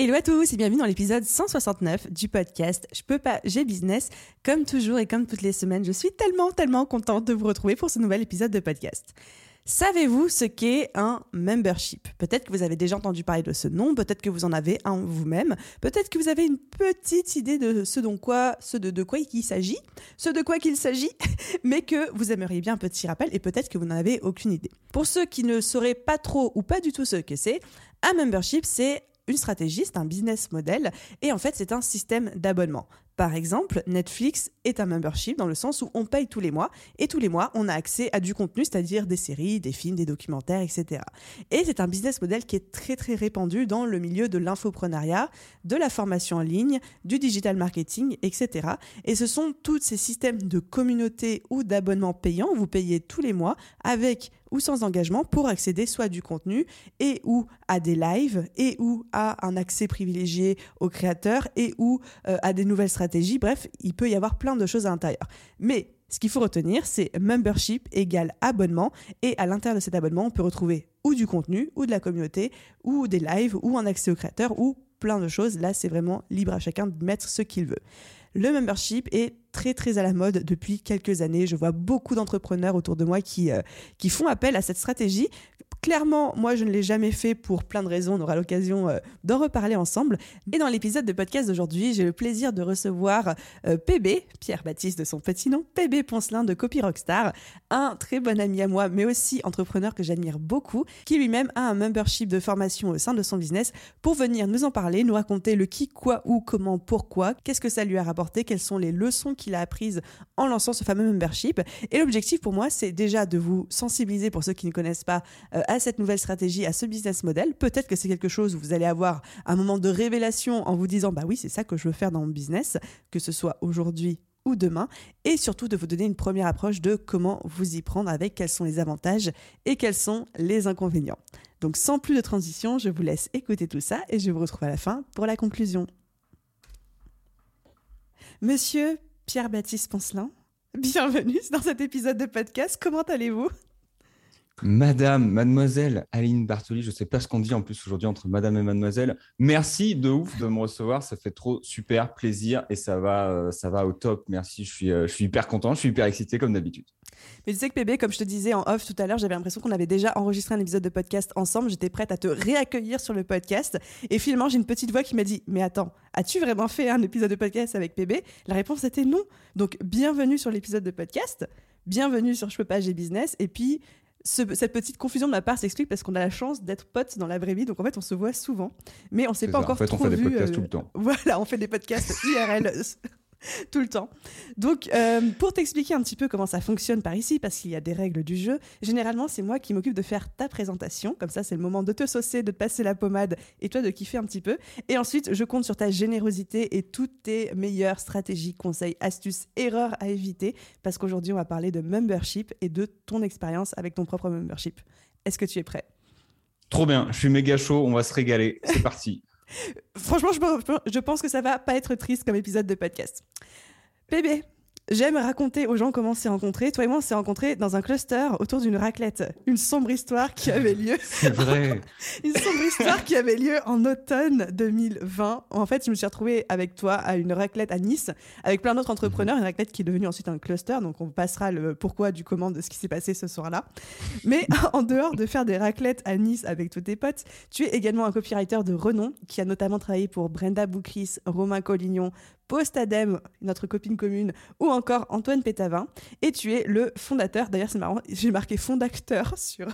Hello à tous et bienvenue dans l'épisode 169 du podcast Je peux pas, j'ai business. Comme toujours et comme toutes les semaines, je suis tellement, tellement contente de vous retrouver pour ce nouvel épisode de podcast. Savez-vous ce qu'est un membership? Peut-être que vous avez déjà entendu parler de ce nom, peut-être que vous en avez un vous-même, peut-être que vous avez une petite idée de ce, dont quoi, ce de, de quoi il s'agit, ce de quoi qu'il s'agit, mais que vous aimeriez bien un petit rappel et peut-être que vous n'en avez aucune idée. Pour ceux qui ne sauraient pas trop ou pas du tout ce que c'est, un membership, c'est une stratégie, c'est un business model et en fait c'est un système d'abonnement. Par exemple, Netflix est un membership dans le sens où on paye tous les mois et tous les mois on a accès à du contenu, c'est-à-dire des séries, des films, des documentaires, etc. Et c'est un business model qui est très très répandu dans le milieu de l'infoprenariat, de la formation en ligne, du digital marketing, etc. Et ce sont tous ces systèmes de communauté ou d'abonnement payant, vous payez tous les mois avec ou sans engagement pour accéder soit du contenu et ou à des lives et ou à un accès privilégié aux créateurs et ou euh, à des nouvelles stratégies. Bref, il peut y avoir plein de choses à l'intérieur. Mais ce qu'il faut retenir, c'est membership égale abonnement et à l'intérieur de cet abonnement, on peut retrouver ou du contenu ou de la communauté ou des lives ou un accès aux créateurs ou plein de choses. Là, c'est vraiment libre à chacun de mettre ce qu'il veut. Le membership est très très à la mode depuis quelques années. Je vois beaucoup d'entrepreneurs autour de moi qui, euh, font appel à cette stratégie. Clairement, moi, je ne l'ai jamais fait pour plein de raisons. On aura l'occasion euh, d'en reparler ensemble. Et dans l'épisode de podcast d'aujourd'hui, j'ai le plaisir de recevoir euh, PB, Pierre-Baptiste de son petit nom, PB Poncelin de Copy Rockstar, un très bon ami à moi, mais aussi entrepreneur que j'admire beaucoup, qui lui-même a un membership de formation au sein de son business pour venir nous en parler, nous raconter le qui, quoi, où, comment, pourquoi, qu'est-ce que ça lui a rapporté, quelles sont les leçons qu'il a apprises en lançant ce fameux membership. Et l'objectif pour moi, c'est déjà de vous sensibiliser pour ceux qui ne connaissent pas euh, à cette nouvelle stratégie, à ce business model. Peut-être que c'est quelque chose où vous allez avoir un moment de révélation en vous disant bah oui, c'est ça que je veux faire dans mon business, que ce soit aujourd'hui ou demain, et surtout de vous donner une première approche de comment vous y prendre avec quels sont les avantages et quels sont les inconvénients. Donc sans plus de transition, je vous laisse écouter tout ça et je vous retrouve à la fin pour la conclusion. Monsieur Pierre-Baptiste Poncelin, bienvenue dans cet épisode de podcast. Comment allez-vous? Madame, mademoiselle Aline Bartoli, je ne sais pas ce qu'on dit en plus aujourd'hui entre madame et mademoiselle. Merci de ouf de me recevoir, ça fait trop super plaisir et ça va, euh, ça va au top. Merci, je suis, euh, je suis hyper content, je suis hyper excité comme d'habitude. Mais tu sais que Bébé, comme je te disais en off tout à l'heure, j'avais l'impression qu'on avait déjà enregistré un épisode de podcast ensemble. J'étais prête à te réaccueillir sur le podcast. Et finalement, j'ai une petite voix qui m'a dit Mais attends, as-tu vraiment fait un épisode de podcast avec Bébé La réponse était non. Donc, bienvenue sur l'épisode de podcast. Bienvenue sur Je peux pas, j'ai business. Et puis, cette petite confusion de ma part s'explique parce qu'on a la chance d'être potes dans la vraie vie, donc en fait on se voit souvent, mais on s'est pas encore en fait, on fait des podcasts tout le temps. Voilà, on fait des podcasts IRL tout le temps. Donc, euh, pour t'expliquer un petit peu comment ça fonctionne par ici, parce qu'il y a des règles du jeu, généralement, c'est moi qui m'occupe de faire ta présentation. Comme ça, c'est le moment de te saucer, de te passer la pommade et toi de kiffer un petit peu. Et ensuite, je compte sur ta générosité et toutes tes meilleures stratégies, conseils, astuces, erreurs à éviter, parce qu'aujourd'hui, on va parler de membership et de ton expérience avec ton propre membership. Est-ce que tu es prêt? Trop bien, je suis méga chaud, on va se régaler. C'est parti. Franchement, je, pense que ça va pas être triste comme épisode de podcast. Bébé, J'aime raconter aux gens comment on s'est rencontrés. Toi et moi, on s'est rencontrés dans un cluster autour d'une raclette. Une sombre histoire qui avait lieu. C'est vrai. une sombre histoire qui avait lieu en automne 2020. En fait, je me suis retrouvée avec toi à une raclette à Nice, avec plein d'autres entrepreneurs. Une raclette qui est devenue ensuite un cluster. Donc, on passera le pourquoi du comment de ce qui s'est passé ce soir-là. Mais en dehors de faire des raclettes à Nice avec tous tes potes, tu es également un copywriter de renom qui a notamment travaillé pour Brenda Boucris, Romain Collignon, Postadem, notre copine commune, ou encore Antoine Pétavin. Et tu es le fondateur, d'ailleurs c'est marrant, j'ai marqué fondateur sur,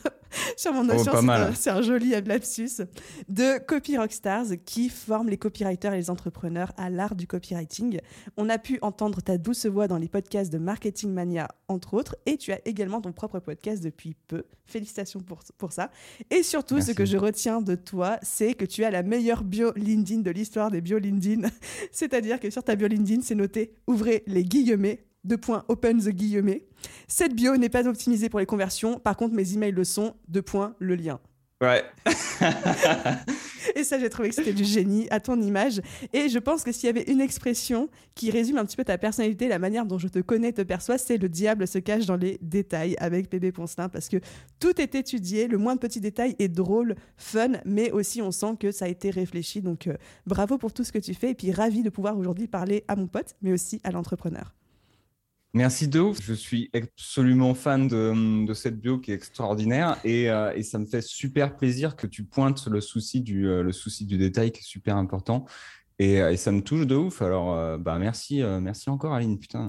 sur mon notion, oh, c'est un, joli lapsus, de Copy Rockstars qui forme les copywriters et les entrepreneurs à l'art du copywriting. On a pu entendre ta douce voix dans les podcasts de Marketing Mania, entre autres, et tu as également ton propre podcast depuis peu. Félicitations pour, pour ça. Et surtout, ce que je retiens de toi, c'est que tu as la meilleure bio LinkedIn de l'histoire des bio LinkedIn. C'est-à-dire que sur ta bio LinkedIn, c'est noté ouvrez les guillemets deux points, open the guillemets. Cette bio n'est pas optimisée pour les conversions. Par contre, mes emails le sont. Deux points, le lien. Ouais. et ça, j'ai trouvé que c'était du génie à ton image. Et je pense que s'il y avait une expression qui résume un petit peu ta personnalité, la manière dont je te connais, te perçois, c'est le diable se cache dans les détails avec Bébé Poncelin parce que tout est étudié, le moins de petits détails est drôle, fun, mais aussi on sent que ça a été réfléchi. Donc euh, bravo pour tout ce que tu fais et puis ravi de pouvoir aujourd'hui parler à mon pote, mais aussi à l'entrepreneur. Merci de ouf. Je suis absolument fan de, cette bio qui est extraordinaire euh, et, ça me fait super plaisir que tu pointes le souci du, euh, le souci du détail qui est super important et, euh, ça me touche de ouf. Alors, bah, merci, merci encore Aline, putain.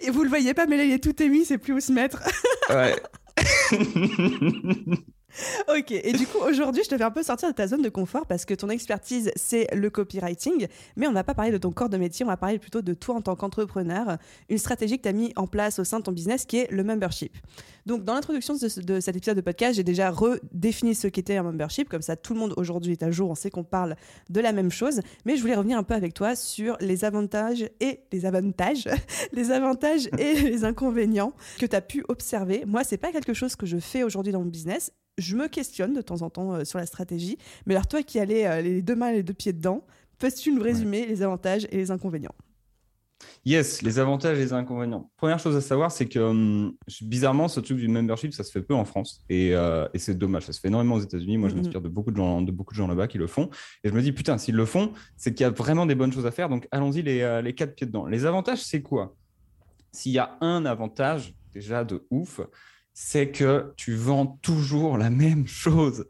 Et vous le voyez pas, mais là il est tout émis, c'est plus où se mettre. Ouais. Ok, et du coup, aujourd'hui, je te fais un peu sortir de ta zone de confort parce que ton expertise, c'est le copywriting, mais on va pas parler de ton corps de métier, on va parler plutôt de toi en tant qu'entrepreneur, une stratégie que tu as mis en place au sein de ton business qui est le membership. Donc, dans l'introduction de, cet épisode de podcast, j'ai déjà redéfini ce qu'était un membership, comme ça tout le monde aujourd'hui est à jour, on sait qu'on parle de la même chose, mais je voulais revenir un peu avec toi sur les avantages et les avantages, les avantages et les inconvénients que tu as pu observer. Moi, c'est pas quelque chose que je fais aujourd'hui dans mon business je me questionne de temps en temps euh, sur la stratégie. Mais alors, toi qui allais euh, les deux mains et les deux pieds dedans, peux-tu nous résumer les avantages et les inconvénients? Yes, les avantages et les inconvénients. Première chose à savoir, c'est que hum, bizarrement, ce truc du membership, ça se fait peu en France. Euh, et, c'est dommage. Ça se fait énormément aux États-Unis. Moi, je mm-hmm. m'inspire de beaucoup de gens, de beaucoup de gens là-bas qui le font. Et je me dis, putain, s'ils le font, c'est qu'il y a vraiment des bonnes choses à faire. Donc, allons-y les, les quatre pieds dedans. Les avantages, c'est quoi? S'il y a un avantage, déjà de ouf, c'est que tu vends toujours la même chose.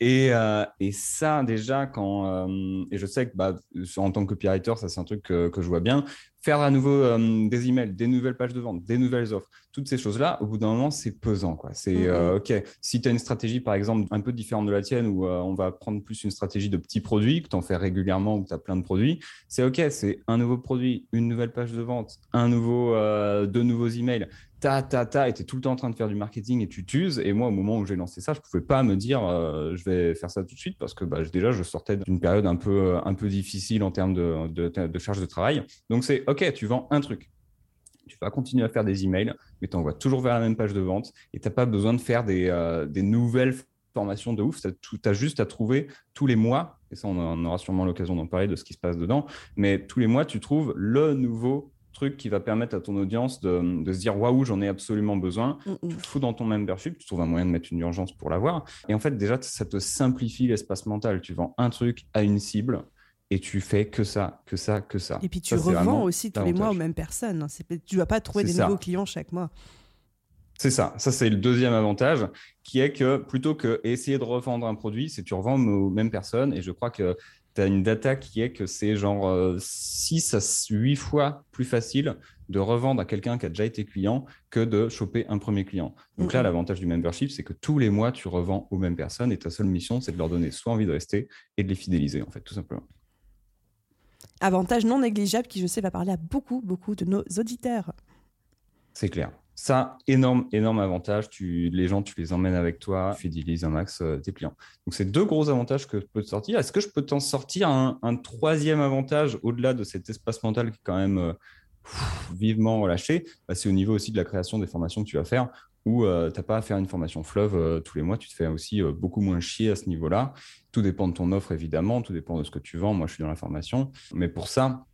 Et, euh, et ça, déjà, quand. Euh, et je sais que bah, en tant que copywriter, ça, c'est un truc que, je vois bien. Faire à nouveau euh, des emails, des nouvelles pages de vente, des nouvelles offres, toutes ces choses-là, au bout d'un moment, c'est pesant. Quoi. C'est mm-hmm. OK. Si tu as une stratégie, par exemple, un peu différente de la tienne, où on va prendre plus une stratégie de petits produits, que tu en fais régulièrement, où tu as plein de produits, c'est OK. C'est un nouveau produit, une nouvelle page de vente, un nouveau, deux nouveaux emails ta, ta, ta, et tu tout le temps en train de faire du marketing et tu t'uses. Et moi, au moment où j'ai lancé ça, je ne pouvais pas me dire euh, je vais faire ça tout de suite parce que bah, déjà, je sortais d'une période un peu, peu difficile en termes de, charge de travail. Donc, c'est OK, tu vends un truc. Tu vas continuer à faire des emails, mais tu envoies toujours vers la même page de vente et tu n'as pas besoin de faire des, euh, des nouvelles formations de ouf. Tu as juste à trouver tous les mois, et ça, on aura sûrement l'occasion d'en parler de ce qui se passe dedans, mais tous les mois, tu trouves le nouveau truc qui va permettre à ton audience de, de se dire waouh, j'en ai absolument besoin. Mm, mm. Tu le fous dans ton membership, tu trouves un moyen de mettre une urgence pour l'avoir. Et en fait, déjà, ça te simplifie l'espace mental. Tu vends un truc à une cible et tu fais que ça, que ça, que ça. Et puis tu revends aussi tous les mois aux mêmes personnes. Tu ne vas pas trouver des nouveaux clients chaque mois. C'est ça. Ça, c'est le deuxième avantage qui est que plutôt que essayer de revendre un produit, c'est tu revends aux mêmes personnes. Et je crois que tu as une data qui est que c'est genre 6 euh, à 8 fois plus facile de revendre à quelqu'un qui a déjà été client que de choper un premier client. Donc là, l'avantage du membership, c'est que tous les mois, tu revends aux mêmes personnes et ta seule mission, c'est de leur donner soit envie de rester et de les fidéliser, en fait, tout simplement. Avantage non négligeable qui, je sais, va parler à beaucoup, beaucoup de nos auditeurs. C'est clair. Ça, énorme, énorme avantage. Tu, les gens, tu les emmènes avec toi, tu fidélises un max euh, tes clients. Donc, c'est deux gros avantages que je peux te sortir. Est-ce que je peux t'en sortir un, troisième avantage au-delà de cet espace mental qui est quand même euh, vivement relâché? Bah, C'est au niveau aussi de la création des formations que tu vas faire où euh, tu n'as pas à faire une formation fleuve tous les mois. Tu te fais aussi beaucoup moins chier à ce niveau-là. Tout dépend de ton offre, évidemment. Tout dépend de ce que tu vends. Moi, je suis dans la formation. Mais pour ça,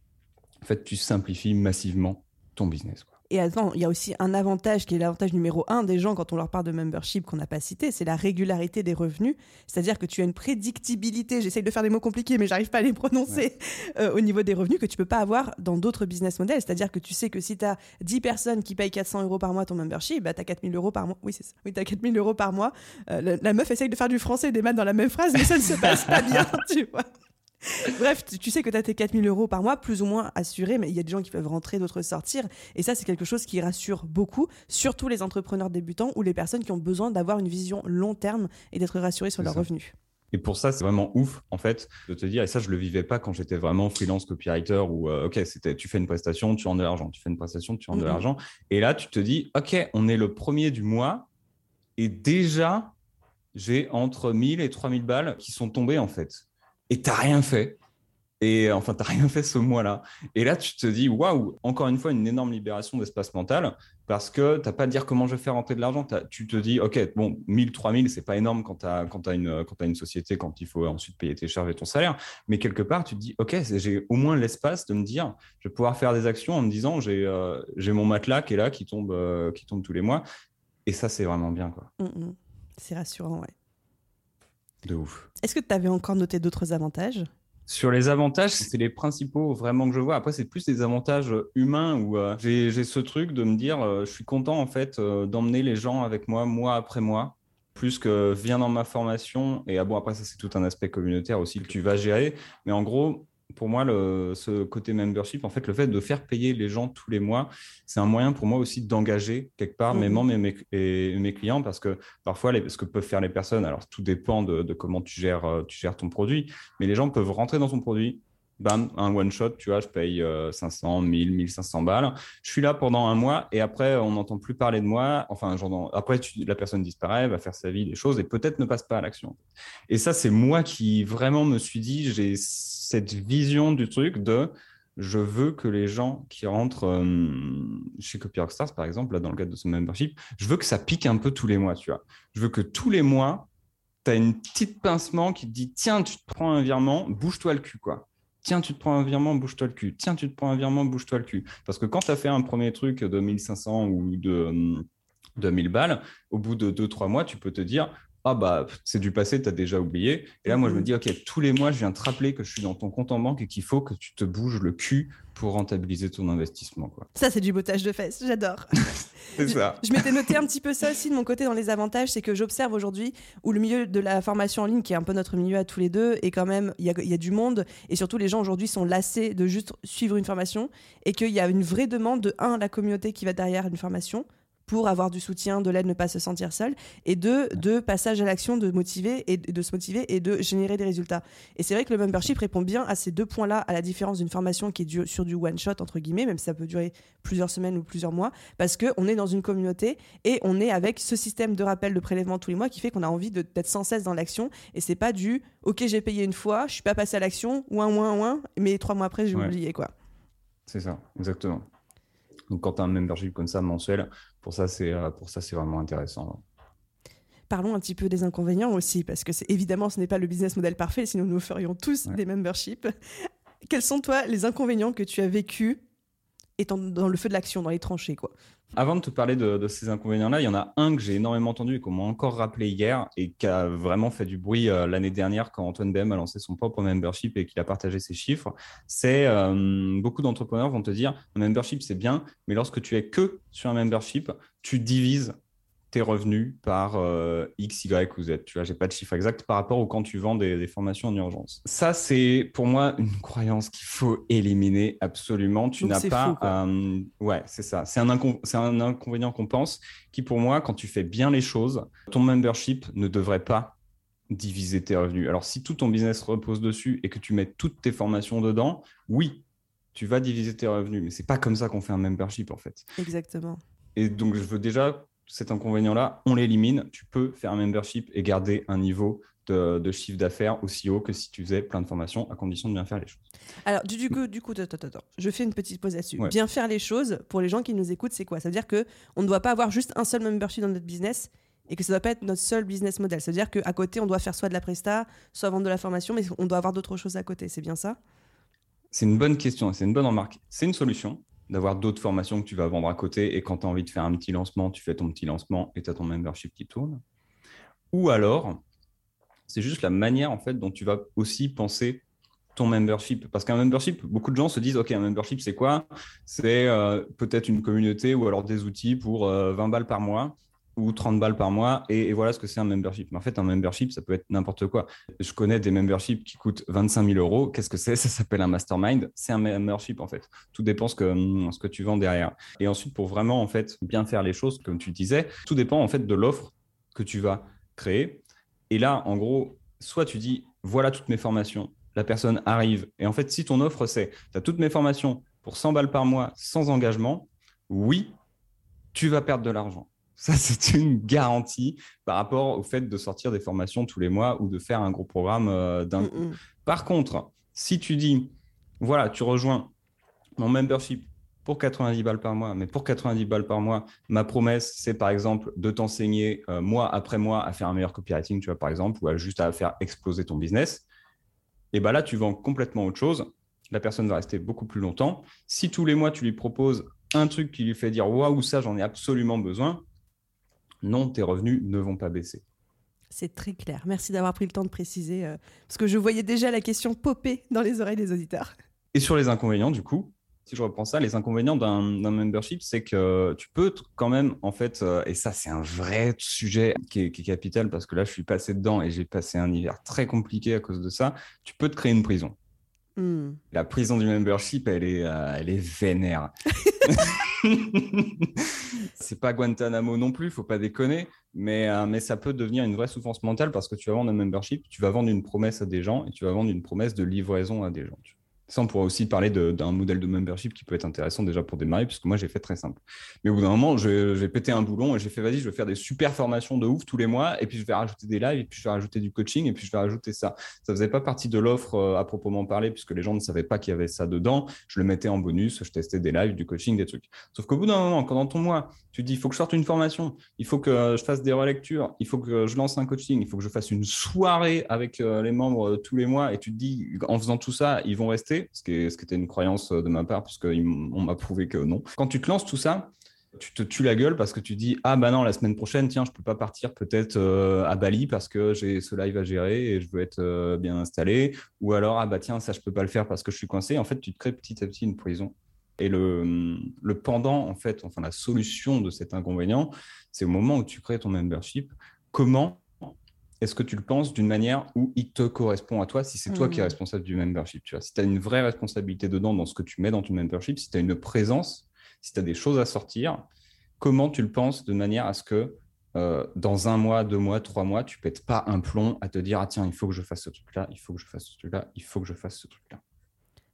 en fait, tu simplifies massivement ton business. Et attends, il y a aussi un avantage qui est l'avantage numéro un des gens quand on leur parle de membership qu'on n'a pas cité, c'est la régularité des revenus. C'est-à-dire que tu as une prédictibilité, j'essaye de faire des mots compliqués mais j'arrive pas à les prononcer euh, au niveau des revenus que tu peux pas avoir dans d'autres business models. C'est-à-dire que tu sais que si tu as 10 personnes qui payent 400 euros par mois ton membership, bah, tu as 4000 euros par mois. Oui, c'est ça. Oui, tu as 4000 euros par mois. Euh, la, meuf essaye de faire du français et des maths dans la même phrase, mais ça ne se passe pas bien, tu vois. Bref, tu sais que tu as tes 4000 euros par mois, plus ou moins assurés, mais il y a des gens qui peuvent rentrer, d'autres sortir. Et ça, c'est quelque chose qui rassure beaucoup, surtout les entrepreneurs débutants ou les personnes qui ont besoin d'avoir une vision long terme et d'être rassurés sur leurs revenus. Et pour ça, c'est vraiment ouf, en fait, de te dire, et ça, je le vivais pas quand j'étais vraiment freelance copywriter où, euh, OK, c'était, tu fais une prestation, tu rends de l'argent, tu fais une prestation, tu rends de l'argent. Et là, tu te dis, OK, on est le premier du mois et déjà, j'ai entre 1000 et 3000 balles qui sont tombées, en fait et t'as rien fait. Et enfin, t'as rien fait ce mois-là. Et là, tu te dis, waouh, encore une fois, une énorme libération d'espace mental parce que t'as pas à dire comment je vais faire rentrer de l'argent. Tu te dis, OK, bon, 1000, 3000, c'est pas énorme quand tu as, quand as, une, quand as une société, quand il faut ensuite payer tes charges et ton salaire. Mais quelque part, tu te dis, OK, j'ai au moins l'espace de me dire, je vais pouvoir faire des actions en me disant, j'ai euh, j'ai mon matelas qui est là, qui tombe, euh, qui tombe tous les mois. Et ça, c'est vraiment bien. quoi. Mm, mm. C'est rassurant, ouais. De ouf. Est-ce que tu avais encore noté d'autres avantages? Sur les avantages, c'est les principaux vraiment que je vois. Après, c'est plus des avantages humains où euh, j'ai ce truc de me dire, euh, je suis content en fait euh, d'emmener les gens avec moi mois après mois, plus que viens dans ma formation. Et ah bon, après ça, c'est tout un aspect communautaire aussi que tu vas gérer. Mais en gros, pour moi, le, ce côté membership, en fait, le fait de faire payer les gens tous les mois, c'est un moyen pour moi aussi d'engager quelque part mes mhm. membres et mes, clients parce que parfois, ce que peuvent faire les personnes, alors tout dépend de, de, comment tu gères, euh, tu gères ton produit, mais les gens peuvent rentrer dans ton produit, bam, un one shot, tu vois, je paye 500, 1000, 1500 balles. Je suis là pendant un mois et après, on n'entend plus parler de moi. Enfin, genre, après, la personne disparaît, va faire sa vie, des choses et peut-être ne passe pas à l'action. Et ça, c'est moi qui vraiment me suis dit, j'ai cette vision du truc de je veux que les gens qui rentrent euh, chez Copy Rockstars, par exemple, là, dans le cadre de ce membership, je veux que ça pique un peu tous les mois, tu vois. Je veux que tous les mois, tu as une petite pincement qui te dit tiens, tu te prends un virement, bouge-toi le cul, quoi. Tiens, tu te prends un virement, bouge-toi le cul. Tiens, tu te prends un virement, bouge-toi le cul. Parce que quand tu as fait un premier truc de 1500 ou de, 1000 balles, au bout de 2-3 mois, tu peux te dire ah bah c'est du passé, tu as déjà oublié. Et là, moi, je me mhm. dis, OK, tous les mois, je viens te rappeler que je suis dans ton compte en banque et qu'il faut que tu te bouges le cul pour rentabiliser ton investissement. Quoi. Ça, c'est du bottage de fesses, j'adore. c'est ça. Je, m'étais noté un petit peu ça aussi de mon côté dans les avantages, c'est que j'observe aujourd'hui où le milieu de la formation en ligne, qui est un peu notre milieu à tous les deux, et quand même, il y, y a, du monde, et surtout les gens aujourd'hui sont lassés de juste suivre une formation, et qu'il y a une vraie demande de, un, la communauté qui va derrière une formation, pour avoir du soutien, de l'aide, ne pas se sentir seul, et deux, de passage à l'action, de motiver et de se motiver et de générer des résultats. Et c'est vrai que le membership répond bien à ces deux points-là, à la différence d'une formation qui est sur du one shot entre guillemets, même si ça peut durer plusieurs semaines ou plusieurs mois, parce que on est dans une communauté et on est avec ce système de rappel de prélèvement tous les mois qui fait qu'on a envie d'être sans cesse dans l'action. Et c'est pas du OK, j'ai payé une fois, je suis pas passé à l'action, ou un, ou un, ou un, mais trois mois après j'ai oublié quoi. C'est ça, exactement. Donc quand tu as un membership comme ça mensuel, pour ça, c'est euh, pour ça, c'est vraiment intéressant. Parlons un petit peu des inconvénients aussi, parce que c'est évidemment, ce n'est pas le business model parfait, sinon nous ferions tous des memberships. Quels sont, toi, les inconvénients que tu as vécus étant dans le feu de l'action, dans les tranchées, quoi avant de te parler de, ces inconvénients-là, il y en a un que j'ai énormément entendu et qu'on m'a encore rappelé hier et qui a vraiment fait du bruit euh, l'année dernière quand Antoine BM a lancé son propre membership et qu'il a partagé ses chiffres. C'est euh, beaucoup d'entrepreneurs vont te dire un membership c'est bien, mais lorsque tu es que sur un membership, tu divises tes revenus par euh, X, Y ou Z. Tu vois, j'ai pas de chiffre exact par rapport au quand tu vends des, formations en urgence. Ça, c'est pour moi une croyance qu'il faut éliminer absolument. Tu n'as pas. Euh, ouais, c'est ça. C'est un, un inconvénient qu'on pense qui, pour moi, quand tu fais bien les choses, ton membership ne devrait pas diviser tes revenus. Alors, si tout ton business repose dessus et que tu mets toutes tes formations dedans, oui, tu vas diviser tes revenus. Mais c'est pas comme ça qu'on fait un membership, en fait. Exactement. Et donc, je veux déjà cet inconvénient-là, on l'élimine. Tu peux faire un membership et garder un niveau de, chiffre d'affaires aussi haut que si tu faisais plein de formations, à condition de bien faire les choses. Alors, du, coup, du coup je fais une petite pause là-dessus. Bien faire les choses, pour les gens qui nous écoutent, c'est quoi? Ça veut dire qu'on ne doit pas avoir juste un seul membership dans notre business et que ça ne doit pas être notre seul business model. Ça veut dire qu'à côté, on doit faire soit de la presta, soit vendre de la formation, mais on doit avoir d'autres choses à côté. C'est bien ça? C'est une bonne question, c'est une bonne remarque. C'est une solution d'avoir d'autres formations que tu vas vendre à côté et quand tu as envie de faire un petit lancement, tu fais ton petit lancement et tu as ton membership qui tourne. Ou alors, c'est juste la manière en fait dont tu vas aussi penser ton membership. Parce qu'un membership, beaucoup de gens se disent, OK, un membership, c'est quoi? C'est euh, peut-être une communauté ou alors des outils pour 20 euh, balles par mois. Ou 30 balles par mois et, voilà ce que c'est un membership. Mais en fait, un membership, ça peut être n'importe quoi. Je connais des memberships qui coûtent 25 000 euros. Qu'est-ce que c'est? Ça s'appelle un mastermind. C'est un membership en fait. Tout dépend ce que, ce que tu vends derrière. Et ensuite, pour vraiment en fait bien faire les choses, comme tu disais, tout dépend en fait de l'offre que tu vas créer. Et là, en gros, soit tu dis voilà toutes mes formations, la personne arrive. Et en fait, si ton offre c'est tu as toutes mes formations pour 100 balles par mois sans engagement, oui, tu vas perdre de l'argent. Ça, c'est une garantie par rapport au fait de sortir des formations tous les mois ou de faire un gros programme euh, d'un coup. Mm, mm. Par contre, si tu dis, voilà, tu rejoins mon membership pour 90 balles par mois, mais pour 90 balles par mois, ma promesse, c'est par exemple de t'enseigner euh, mois après mois à faire un meilleur copywriting, tu vois, par exemple, ou à juste à faire exploser ton business. Et bien là, tu vends complètement autre chose. La personne va rester beaucoup plus longtemps. Si tous les mois, tu lui proposes un truc qui lui fait dire waouh, ça, j'en ai absolument besoin, non, tes revenus ne vont pas baisser. C'est très clair. Merci d'avoir pris le temps de préciser, euh, parce que je voyais déjà la question popper dans les oreilles des auditeurs. Et sur les inconvénients, du coup, si je reprends ça, les inconvénients d'un membership, c'est que tu peux quand même, en fait, euh, et ça, c'est un vrai sujet qui est, capital parce que là, je suis passé dedans et j'ai passé un hiver très compliqué à cause de ça. Tu peux te créer une prison. Hmm. La prison du membership, elle est, euh, elle est vénère. c'est pas Guantanamo non plus, faut pas déconner, mais, euh, mais ça peut devenir une vraie souffrance mentale parce que tu vas vendre un membership, tu vas vendre une promesse à des gens et tu vas vendre une promesse de livraison à des gens. Ça, on pourra aussi parler d'un modèle de membership qui peut être intéressant déjà pour démarrer, puisque moi, j'ai fait très simple. Mais au bout d'un moment, j'ai pété un boulon et j'ai fait, vas-y, je vais faire des super formations de ouf tous les mois, et puis je vais rajouter des lives, et puis je vais rajouter du coaching, et puis je vais rajouter ça. Ça faisait pas partie de l'offre euh, à proprement parler, puisque les gens ne savaient pas qu'il y avait ça dedans. Je le mettais en bonus, je testais des lives, du coaching, des trucs. Sauf qu'au bout d'un moment, quand dans ton mois, tu dis, il faut que je sorte une formation, il faut que je fasse des relectures, il faut que je lance un coaching, il faut que je fasse une soirée avec euh, les membres euh, tous les mois, et tu te dis, en faisant tout ça, ils vont rester, ce qui, était une croyance euh, de ma part, puisqu'on m'a prouvé que non. Quand tu te lances tout ça, tu te tues la gueule parce que tu dis ah bah non la semaine prochaine tiens je peux pas partir peut-être euh, à Bali parce que j'ai ce live à gérer et je veux être euh, bien installé ou alors ah bah tiens ça je peux pas le faire parce que je suis coincé en fait tu te crées petit à petit une prison. Et le, le pendant en fait enfin la solution de cet inconvénient c'est au moment où tu crées ton membership comment est-ce que tu le penses d'une manière où il te correspond à toi, si c'est toi qui es mmh. responsable du membership tu vois? Si tu as une vraie responsabilité dedans, dans ce que tu mets dans ton membership, si tu as une présence, si tu as des choses à sortir, comment tu le penses de manière à ce que euh, dans un mois, deux mois, trois mois, tu pètes pas un plomb à te dire, ah tiens, il faut que je fasse ce truc-là, il faut que je fasse ce truc-là, il faut que je fasse ce truc-là?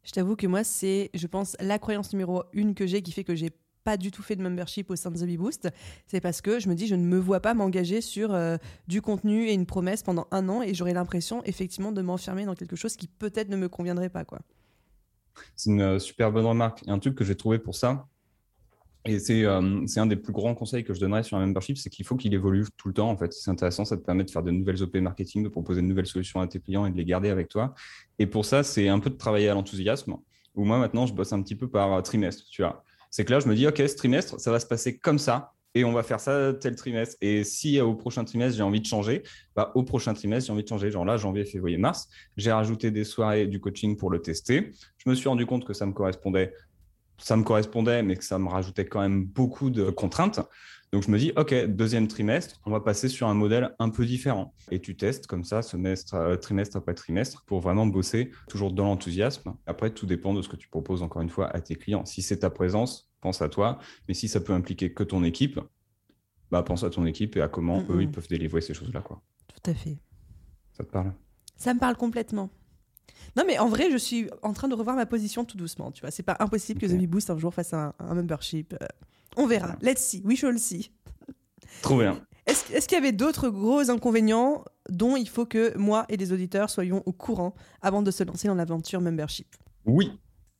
Je t'avoue que moi, c'est, je pense, la croyance numéro une que j'ai qui fait que j'ai pas du tout fait de membership au sein de The Boost, c'est parce que je me dis je ne me vois pas m'engager sur euh, du contenu et une promesse pendant un an et j'aurais l'impression effectivement de m'enfermer dans quelque chose qui peut-être ne me conviendrait pas quoi. C'est une euh, super bonne remarque. Un truc que j'ai trouvé pour ça, et euh, c'est un des plus grands conseils que je donnerais sur un membership, c'est qu'il faut qu'il évolue tout le temps. En fait, c'est intéressant, ça te permet de faire de nouvelles OP marketing, de proposer de nouvelles solutions à tes clients et de les garder avec toi. Et pour ça, c'est un peu de travailler à l'enthousiasme. Où moi maintenant, je bosse un petit peu par trimestre. Tu vois, c'est que là, je me dis, OK, ce trimestre, ça va se passer comme ça et on va faire ça tel trimestre. Et si au prochain trimestre, j'ai envie de changer, bah, au prochain trimestre, j'ai envie de changer. Genre là, janvier, février, mars, j'ai rajouté des soirées du coaching pour le tester. Je me suis rendu compte que ça me correspondait. Ça me correspondait, mais que ça me rajoutait quand même beaucoup de contraintes. Donc je me dis, OK, deuxième trimestre, on va passer sur un modèle un peu différent. Et tu testes comme ça, semestre, euh, trimestre après trimestre, pour vraiment bosser toujours dans l'enthousiasme. Après, tout dépend de ce que tu proposes, encore une fois, à tes clients. Si c'est ta présence, pense à toi. Mais si ça peut impliquer que ton équipe, bah, pense à ton équipe et à comment eux, ils peuvent délivrer ces choses-là. Quoi. Tout à fait. Ça te parle? Ça me parle complètement. Non, mais en vrai, je suis en train de revoir ma position tout doucement. Tu vois, c'est pas impossible que The Boost un jour fasse un, un membership. Euh, on verra. Let's see. We shall see. Trop bien. Est-ce qu'il y avait d'autres gros inconvénients dont il faut que moi et les auditeurs soyons au courant avant de se lancer dans l'aventure membership? Oui.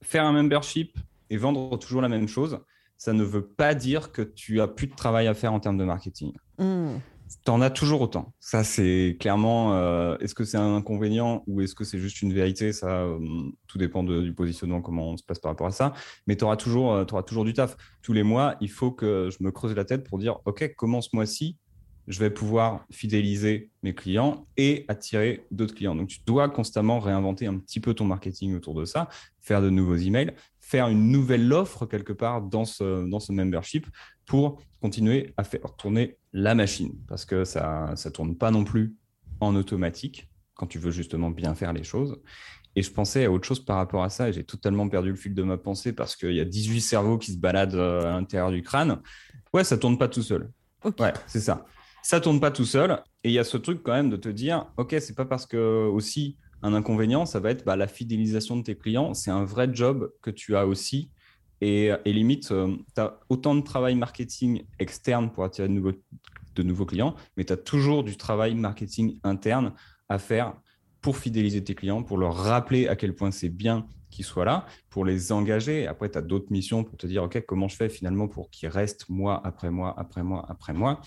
Faire un membership et vendre toujours la même chose, ça ne veut pas dire que tu as plus de travail à faire en termes de marketing. Hmm. Tu en as toujours autant. Ça, c'est clairement. Euh, est-ce que c'est un inconvénient ou est-ce que c'est juste une vérité? Ça, euh, tout dépend du positionnement, comment on se passe par rapport à ça. Mais tu auras, toujours, euh, toujours du taf. Tous les mois, il faut que je me creuse la tête pour dire OK, comment ce mois-ci je vais pouvoir fidéliser mes clients et attirer d'autres clients. Donc, tu dois constamment réinventer un petit peu ton marketing autour de ça, faire de nouveaux emails, faire une nouvelle offre quelque part dans ce, dans ce membership pour continuer à faire tourner la machine parce que ça ne tourne pas non plus en automatique quand tu veux justement bien faire les choses. Et je pensais à autre chose par rapport à ça et j'ai totalement perdu le fil de ma pensée parce qu'il y a 18 cerveaux qui se baladent euh, à l'intérieur du crâne. Ouais, ça tourne pas tout seul. Ouais, c'est ça. Ça tourne pas tout seul. Et il y a ce truc quand même de te dire, OK, c'est pas parce que aussi un inconvénient, ça va être bah, la fidélisation de tes clients. C'est un vrai job que tu as aussi. Et, limite, euh, tu as autant de travail marketing externe pour attirer de nouveaux, de nouveaux clients, mais tu as toujours du travail marketing interne à faire pour fidéliser tes clients, pour leur rappeler à quel point c'est bien qu'ils soient là, pour les engager. Après, tu as d'autres missions pour te dire, OK, comment je fais finalement pour qu'ils restent mois après mois, après mois, après mois.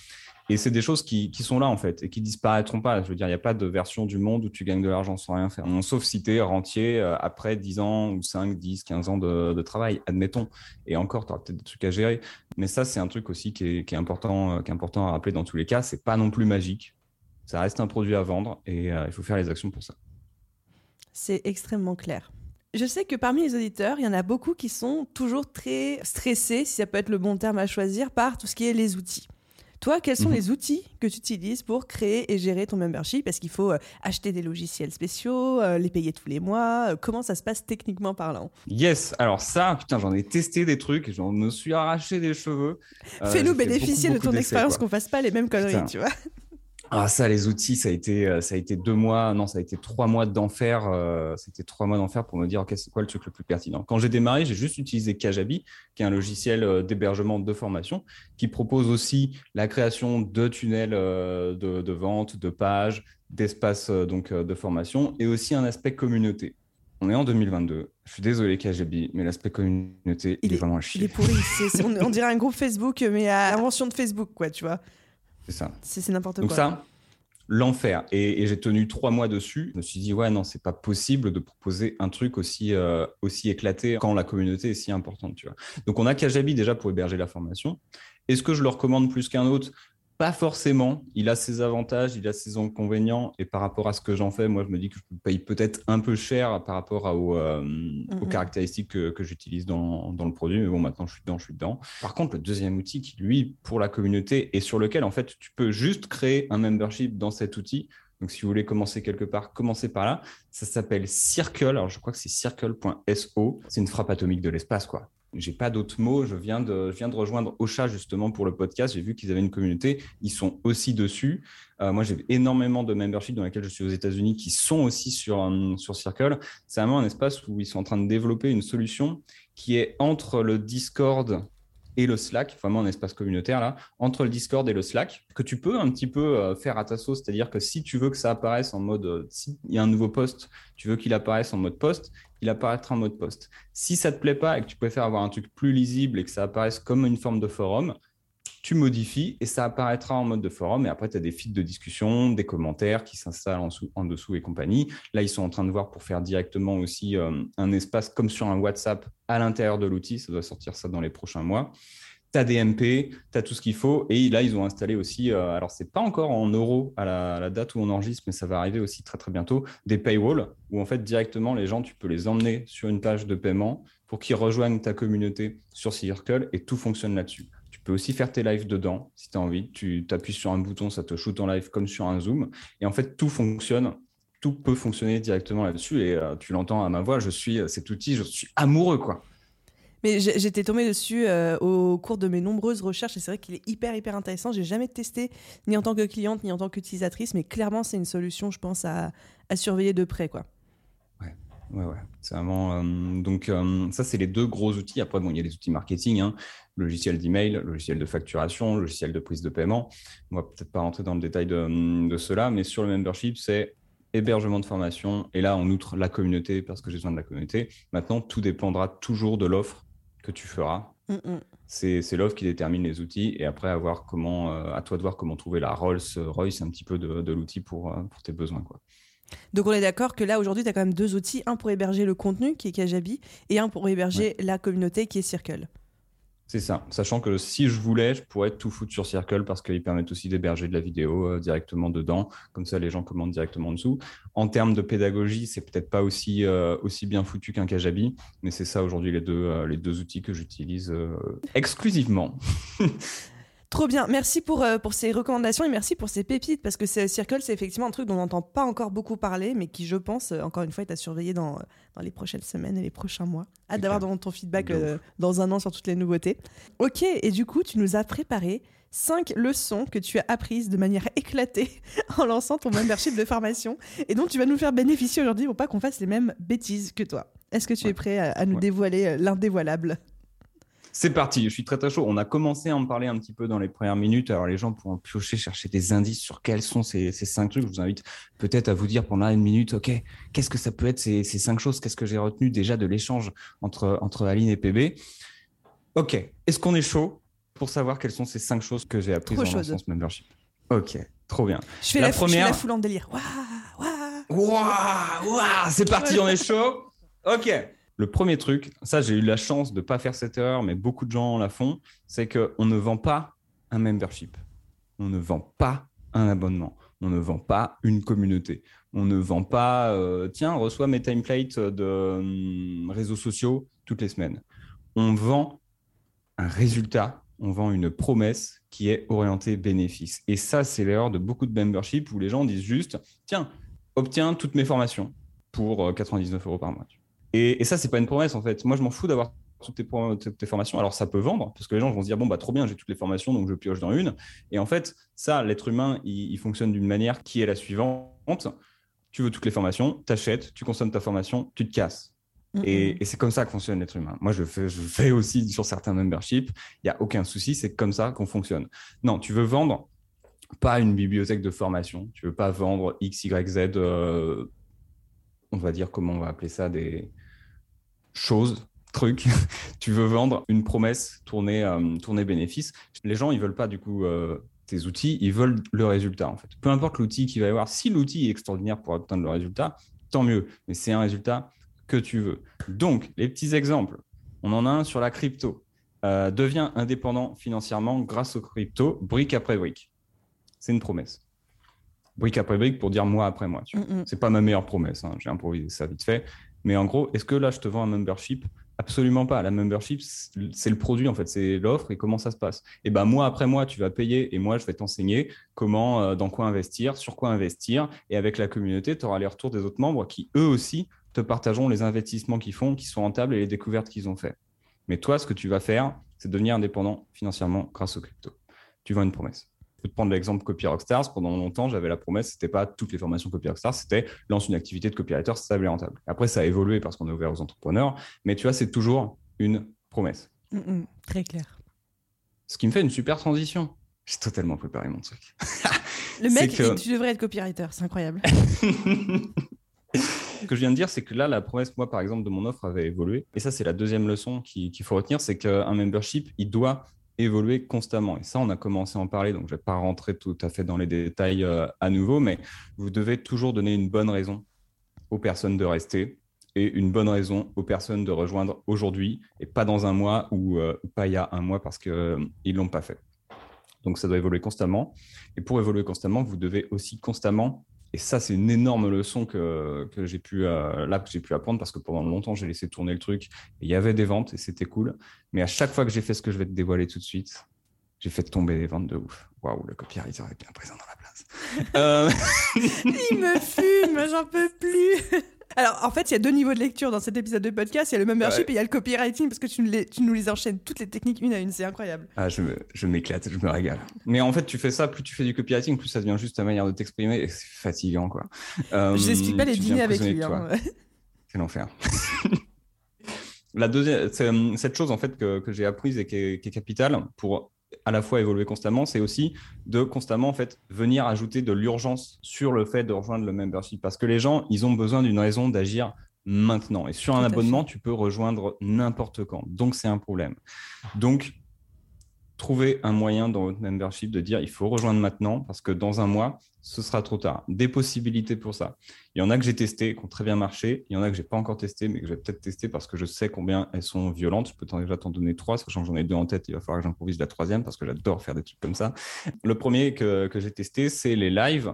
Et c'est des choses qui, qui, sont là, en fait, et qui disparaîtront pas. Je veux dire, il n'y a pas de version du monde où tu gagnes de l'argent sans rien faire. Sauf si tu es rentier euh, après 10 ans ou 5, 10, 15 ans de, travail, admettons. Et encore, tu auras peut-être des trucs à gérer. Mais ça, c'est un truc aussi qui est, qui est, important, euh, qui est important à rappeler dans tous les cas. C'est pas non plus magique. Ça reste un produit à vendre et euh, il faut faire les actions pour ça. C'est extrêmement clair. Je sais que parmi les auditeurs, il y en a beaucoup qui sont toujours très stressés, si ça peut être le bon terme à choisir, par tout ce qui est les outils. Toi, quels sont mhm. les outils que tu utilises pour créer et gérer ton membership? Est-ce qu'il faut euh, acheter des logiciels spéciaux, euh, les payer tous les mois? Comment ça se passe techniquement parlant? Yes, alors ça, putain, j'en ai testé des trucs, j'en me suis arraché des cheveux. Fais-nous bénéficier de ton expérience, qu'on fasse pas les mêmes conneries, tu vois. Ah ça, les outils, ça a été, euh, ça a été deux mois, non, ça a été trois mois d'enfer. Euh, C'était trois mois d'enfer pour me dire, ok, c'est quoi le truc le plus pertinent? Quand j'ai démarré, j'ai juste utilisé Kajabi, qui est un logiciel euh, d'hébergement de formation, qui propose aussi la création de tunnels de, de, vente, de pages, d'espaces donc de formation, et aussi un aspect communauté. On est en 2022. Je suis désolé Kajabi, mais l'aspect communauté, il, est, vraiment à chier. Il est pourri. on, on, dirait un groupe Facebook, mais à invention de Facebook, quoi, tu vois. C'est ça. C'est n'importe quoi. Donc ça, l'enfer. Et, j'ai tenu trois mois dessus. Je me suis dit, ouais, non, c'est pas possible de proposer un truc aussi, euh, aussi éclaté quand la communauté est si importante. Tu vois. Donc on a Kajabi déjà pour héberger la formation. Est-ce que je le recommande plus qu'un autre? Pas forcément. Il a ses avantages, il a ses inconvénients. Et par rapport à ce que j'en fais, moi, je me dis que je paye peut-être un peu cher par rapport euh, aux, caractéristiques que, j'utilise dans, le produit. Mais bon, maintenant, je suis dedans, je suis dedans. Par contre, le deuxième outil qui, lui, pour la communauté et sur lequel, en fait, tu peux juste créer un membership dans cet outil. Donc, si vous voulez commencer quelque part, commencez par là. Ça s'appelle Circle. Alors, je crois que c'est circle.so. C'est une frappe atomique de l'espace, quoi j'ai pas d'autres mots. Je viens de, rejoindre Ocha justement pour le podcast. J'ai vu qu'ils avaient une communauté. Ils sont aussi dessus. Euh, moi, j'ai énormément de memberships dans lesquels je suis aux États-Unis qui sont aussi sur, euh, sur Circle. C'est vraiment un espace où ils sont en train de développer une solution qui est entre le Discord et le Slack, vraiment un espace communautaire là, entre le Discord et le Slack, que tu peux un petit peu euh, faire à ta sauce. C'est-à-dire que si tu veux que ça apparaisse en mode, s'il y a un nouveau post, tu veux qu'il apparaisse en mode post, il apparaîtra en mode post. Si ça te plaît pas et que tu préfères avoir un truc plus lisible et que ça apparaisse comme une forme de forum, tu modifies et ça apparaîtra en mode de forum. Et après, tu as des feeds de discussion, des commentaires qui s'installent en, dessous et compagnie. Là, ils sont en train de voir pour faire directement aussi euh, un espace comme sur un WhatsApp à l'intérieur de l'outil. Ça doit sortir ça dans les prochains mois tu as des MP, tu as tout ce qu'il faut. Et là, ils ont installé aussi, euh, alors c'est pas encore en euros à la, date où on enregistre, mais ça va arriver aussi très très bientôt, des paywalls où en fait directement les gens, tu peux les emmener sur une page de paiement pour qu'ils rejoignent ta communauté sur Circle et tout fonctionne là-dessus. Peux aussi faire tes lives dedans si tu as envie. Tu t'appuies sur un bouton, ça te shoot en live comme sur un Zoom. Et en fait, tout fonctionne tout peut fonctionner directement là-dessus. Et euh, tu l'entends à ma voix, je suis euh, cet outil, je suis amoureux, quoi. Mais j'étais tombée dessus euh, au cours de mes nombreuses recherches et c'est vrai qu'il est hyper hyper intéressant. J'ai jamais testé ni en tant que cliente ni en tant qu'utilisatrice, mais clairement c'est une solution, je pense, à, surveiller de près, quoi. Ouais, ouais. C'est vraiment. Euh, donc euh, ça, c'est les deux gros outils. Après, bon, il y a les outils marketing, hein, logiciel d'email, logiciel de facturation, logiciel de prise de paiement. On va peut-être pas rentrer dans le détail de, de cela, mais sur le membership, c'est hébergement de formation. Et là, on outre la communauté parce que j'ai besoin de la communauté. Maintenant, tout dépendra toujours de l'offre que tu feras. Mm, mm. C'est l'offre qui détermine les outils et après, à, comment, euh, à toi de voir comment trouver la Rolls-Royce un petit peu de, l'outil pour, pour tes besoins. Quoi. Donc on est d'accord que là aujourd'hui tu as quand même deux outils, un pour héberger le contenu qui est Kajabi et un pour héberger la communauté qui est Circle. C'est ça, sachant que si je voulais, je pourrais tout foutre sur Circle parce qu'ils permettent aussi d'héberger de la vidéo euh, directement dedans, comme ça les gens commandent directement en dessous. En termes de pédagogie, c'est peut-être pas aussi, euh, aussi bien foutu qu'un Kajabi, mais c'est ça aujourd'hui les, deux euh, les deux outils que j'utilise exclusivement. Trop bien. Merci pour, euh, pour ces recommandations et merci pour ces pépites parce que Circle, c'est effectivement un truc dont on n'entend pas encore beaucoup parler, mais qui, je pense, euh, encore une fois, est à surveiller dans, dans les prochaines semaines et les prochains mois. Hâte d'avoir ton feedback euh, dans un an sur toutes les nouveautés. Ok, et du coup, tu nous as préparé cinq leçons que tu as apprises de manière éclatée en lançant ton membership de formation et dont tu vas nous faire bénéficier aujourd'hui pour pas qu'on fasse les mêmes bêtises que toi. Est-ce que tu es prêt à, nous dévoiler l'indévoilable? C'est parti, je suis très très chaud. On a commencé à en parler un petit peu dans les premières minutes. Alors les gens pourront piocher, chercher des indices sur quels sont ces, cinq trucs. Je vous invite peut-être à vous dire pendant une minute, OK, qu'est-ce que ça peut être ces, cinq choses? Qu'est-ce que j'ai retenu déjà de l'échange entre, entre Aline et PB OK, est-ce qu'on est chaud pour savoir quelles sont ces cinq choses que j'ai apprises dans ce membership? Ok, trop bien. Je fais la, première... foule en délire. Waouh, waouh, c'est parti, on est chaud. Ok. Le premier truc, ça j'ai eu la chance de ne pas faire cette erreur, mais beaucoup de gens la font, c'est qu'on ne vend pas un membership. On ne vend pas un abonnement. On ne vend pas une communauté. On ne vend pas, euh, tiens, reçois mes templates de hum, réseaux sociaux toutes les semaines. On vend un résultat, on vend une promesse qui est orientée bénéfice. Et ça, c'est l'erreur de beaucoup de memberships où les gens disent juste, tiens, obtiens toutes mes formations pour 99 euh, euros par mois. Et, et ça, c'est pas une promesse en fait. Moi, je m'en fous d'avoir toutes tes, formations. Alors, ça peut vendre, parce que les gens vont se dire, bon, bah, trop bien, j'ai toutes les formations, donc je pioche dans une. Et en fait, ça, l'être humain, il, fonctionne d'une manière qui est la suivante. Tu veux toutes les formations, tu achètes, tu consommes ta formation, tu te casses. Et, c'est comme ça que fonctionne l'être humain. Moi, je fais, je fais aussi sur certains memberships. Il n'y a aucun souci, c'est comme ça qu'on fonctionne. Non, tu veux vendre pas une bibliothèque de formation. Tu veux pas vendre X, Y, Z, euh, on va dire, comment on va appeler ça, des, chose, truc, tu veux vendre une promesse tournée, euh, tournée bénéfice. Les gens, ils veulent pas du coup euh, tes outils, ils veulent le résultat en fait. Peu importe l'outil qu'il va y avoir, si l'outil est extraordinaire pour atteindre le résultat, tant mieux. Mais c'est un résultat que tu veux. Donc, les petits exemples, on en a un sur la crypto. Euh, devient indépendant financièrement grâce aux crypto, brique après brique. C'est une promesse. Brique après brique pour dire mois après mois. Ce n'est C'est pas ma meilleure promesse. Hein. J'ai improvisé ça vite fait. Mais en gros, est-ce que là, je te vends un membership? Absolument pas. La membership, c'est le produit, en fait, c'est l'offre et comment ça se passe. Et ben moi, après moi, tu vas payer et moi, je vais t'enseigner comment, euh, dans quoi investir, sur quoi investir. Et avec la communauté, tu auras les retours des autres membres qui, eux aussi, te partageront les investissements qu'ils font, qui sont rentables et les découvertes qu'ils ont fait. Mais toi, ce que tu vas faire, c'est devenir indépendant financièrement grâce au crypto. Tu vends une promesse peux te prendre l'exemple Copy Rockstars. Pendant longtemps, j'avais la promesse, c'était pas toutes les formations Copy Rockstars, c'était lance une activité de copywriter stable et rentable. Après, ça a évolué parce qu'on est ouvert aux entrepreneurs, mais tu vois, c'est toujours une promesse. Mm, mm, très clair. Ce qui me fait une super transition. J'ai totalement préparé mon truc. Le mec, tu devrais être copywriter, c'est incroyable. Ce que je viens de dire, c'est que là, la promesse, moi, par exemple, de mon offre avait évolué. Et ça, c'est la deuxième leçon qu'il faut retenir, c'est qu'un membership, il doit évoluer constamment. Et ça, on a commencé à en parler, donc je ne vais pas rentrer tout à fait dans les détails euh, à nouveau, mais vous devez toujours donner une bonne raison aux personnes de rester et une bonne raison aux personnes de rejoindre aujourd'hui et pas dans un mois ou euh, pas il y a un mois parce qu'ils euh, ne l'ont pas fait. Donc ça doit évoluer constamment. Et pour évoluer constamment, vous devez aussi constamment et ça, c'est une énorme leçon que, que j'ai pu, euh, là, que j'ai pu apprendre parce que pendant longtemps, j'ai laissé tourner le truc. il y avait des ventes et c'était cool. Mais à chaque fois que j'ai fait ce que je vais te dévoiler tout de suite, j'ai fait tomber des ventes de ouf. Waouh, le copywriter est bien présent dans la place. Euh, il me fume, j'en peux plus. Alors, en fait, il y a deux niveaux de lecture dans cet épisode de podcast. Il y a le membership et il y a le copywriting parce que tu, tu, nous les enchaînes toutes les techniques une à une. C'est incroyable. Ah, je, m'éclate, je me régale. Mais en fait, tu fais ça, plus tu fais du copywriting, plus ça devient juste ta manière de t'exprimer et c'est fatigant, quoi. Euh, je n'explique pas les dîners avec lui. Hein. C'est l'enfer. La deuxième, cette chose en fait que, j'ai apprise et qui est, qui est capitale pour à la fois évoluer constamment, c'est aussi de constamment en fait venir ajouter de l'urgence sur le fait de rejoindre le membership parce que les gens, ils ont besoin d'une raison d'agir maintenant. Et sur un abonnement, tu peux rejoindre n'importe quand. Donc c'est un problème. Donc Trouvez un moyen dans votre membership de dire il faut rejoindre maintenant parce que dans un mois, ce sera trop tard. Des possibilités pour ça. Il y en a que j'ai testé, qui ont très bien marché. Il y en a que j'ai pas encore testé, mais que je vais peut-être tester parce que je sais combien elles sont violentes. Je peux déjà t'en donner trois, sachant que j'en ai deux en tête. Il va falloir que j'improvise la troisième parce que j'adore faire des trucs comme ça. Le premier que, que j'ai testé, c'est les lives.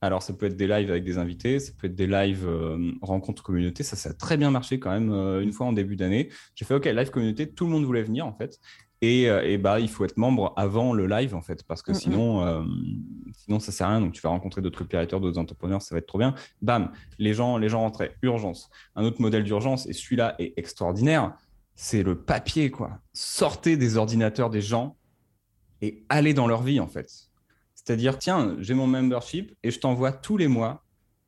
Alors, ça peut être des lives avec des invités, ça peut être des lives euh, rencontres communauté. Ça, ça a très bien marché quand même euh, une fois en début d'année. J'ai fait OK, live communauté, tout le monde voulait venir en fait. Et, euh, et, bah, il faut être membre avant le live, en fait, parce que sinon, euh, sinon ça sert à rien. Donc, tu vas rencontrer d'autres copywriters, d'autres entrepreneurs, ça va être trop bien. Bam, les gens, les gens rentraient. Urgence. Un autre modèle d'urgence, et celui-là est extraordinaire, c'est le papier, quoi. Sortez des ordinateurs des gens et allez dans leur vie, en fait. C'est-à-dire, tiens, j'ai mon membership et je t'envoie tous les mois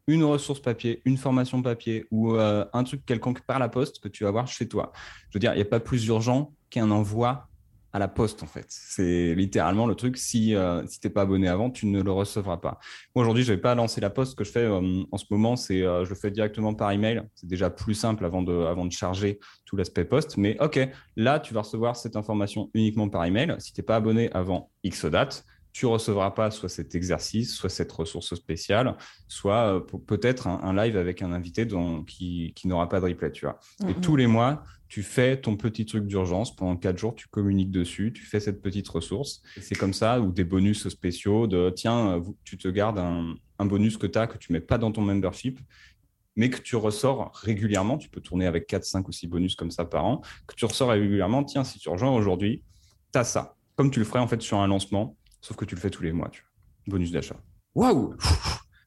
une ressource papier, une formation papier ou euh, un truc quelconque par la poste que tu vas voir chez toi. Je veux dire, il n'y a pas plus urgent qu'un envoi à la poste, en fait. C'est littéralement le truc. Si, euh, tu n'es pas abonné avant, tu ne le recevras pas. Aujourd'hui, je ne vais pas lancer la poste. Ce que je fais euh, en ce moment, c'est euh, je le fais directement par email. C'est déjà plus simple avant de, avant de charger tout l'aspect poste. Mais OK, là, tu vas recevoir cette information uniquement par email. Si tu n'es pas abonné avant X date, tu recevras pas soit cet exercice, soit cette ressource spéciale, soit peut-être un, live avec un invité dont, qui, qui n'aura pas de replay, tu vois. Et tous les mois, tu fais ton petit truc d'urgence pendant quatre jours, tu communiques dessus, tu fais cette petite ressource. C'est comme ça, ou des bonus spéciaux de tiens, tu te gardes un, bonus que tu as, que tu mets pas dans ton membership, mais que tu ressors régulièrement. Tu peux tourner avec 4, 5 ou 6 bonus comme ça par an, que tu ressors régulièrement. Tiens, si tu rejoins aujourd'hui, tu as ça. Comme tu le ferais en fait sur un lancement, sauf que tu le fais tous les mois. Tu Bonus d'achat. Waouh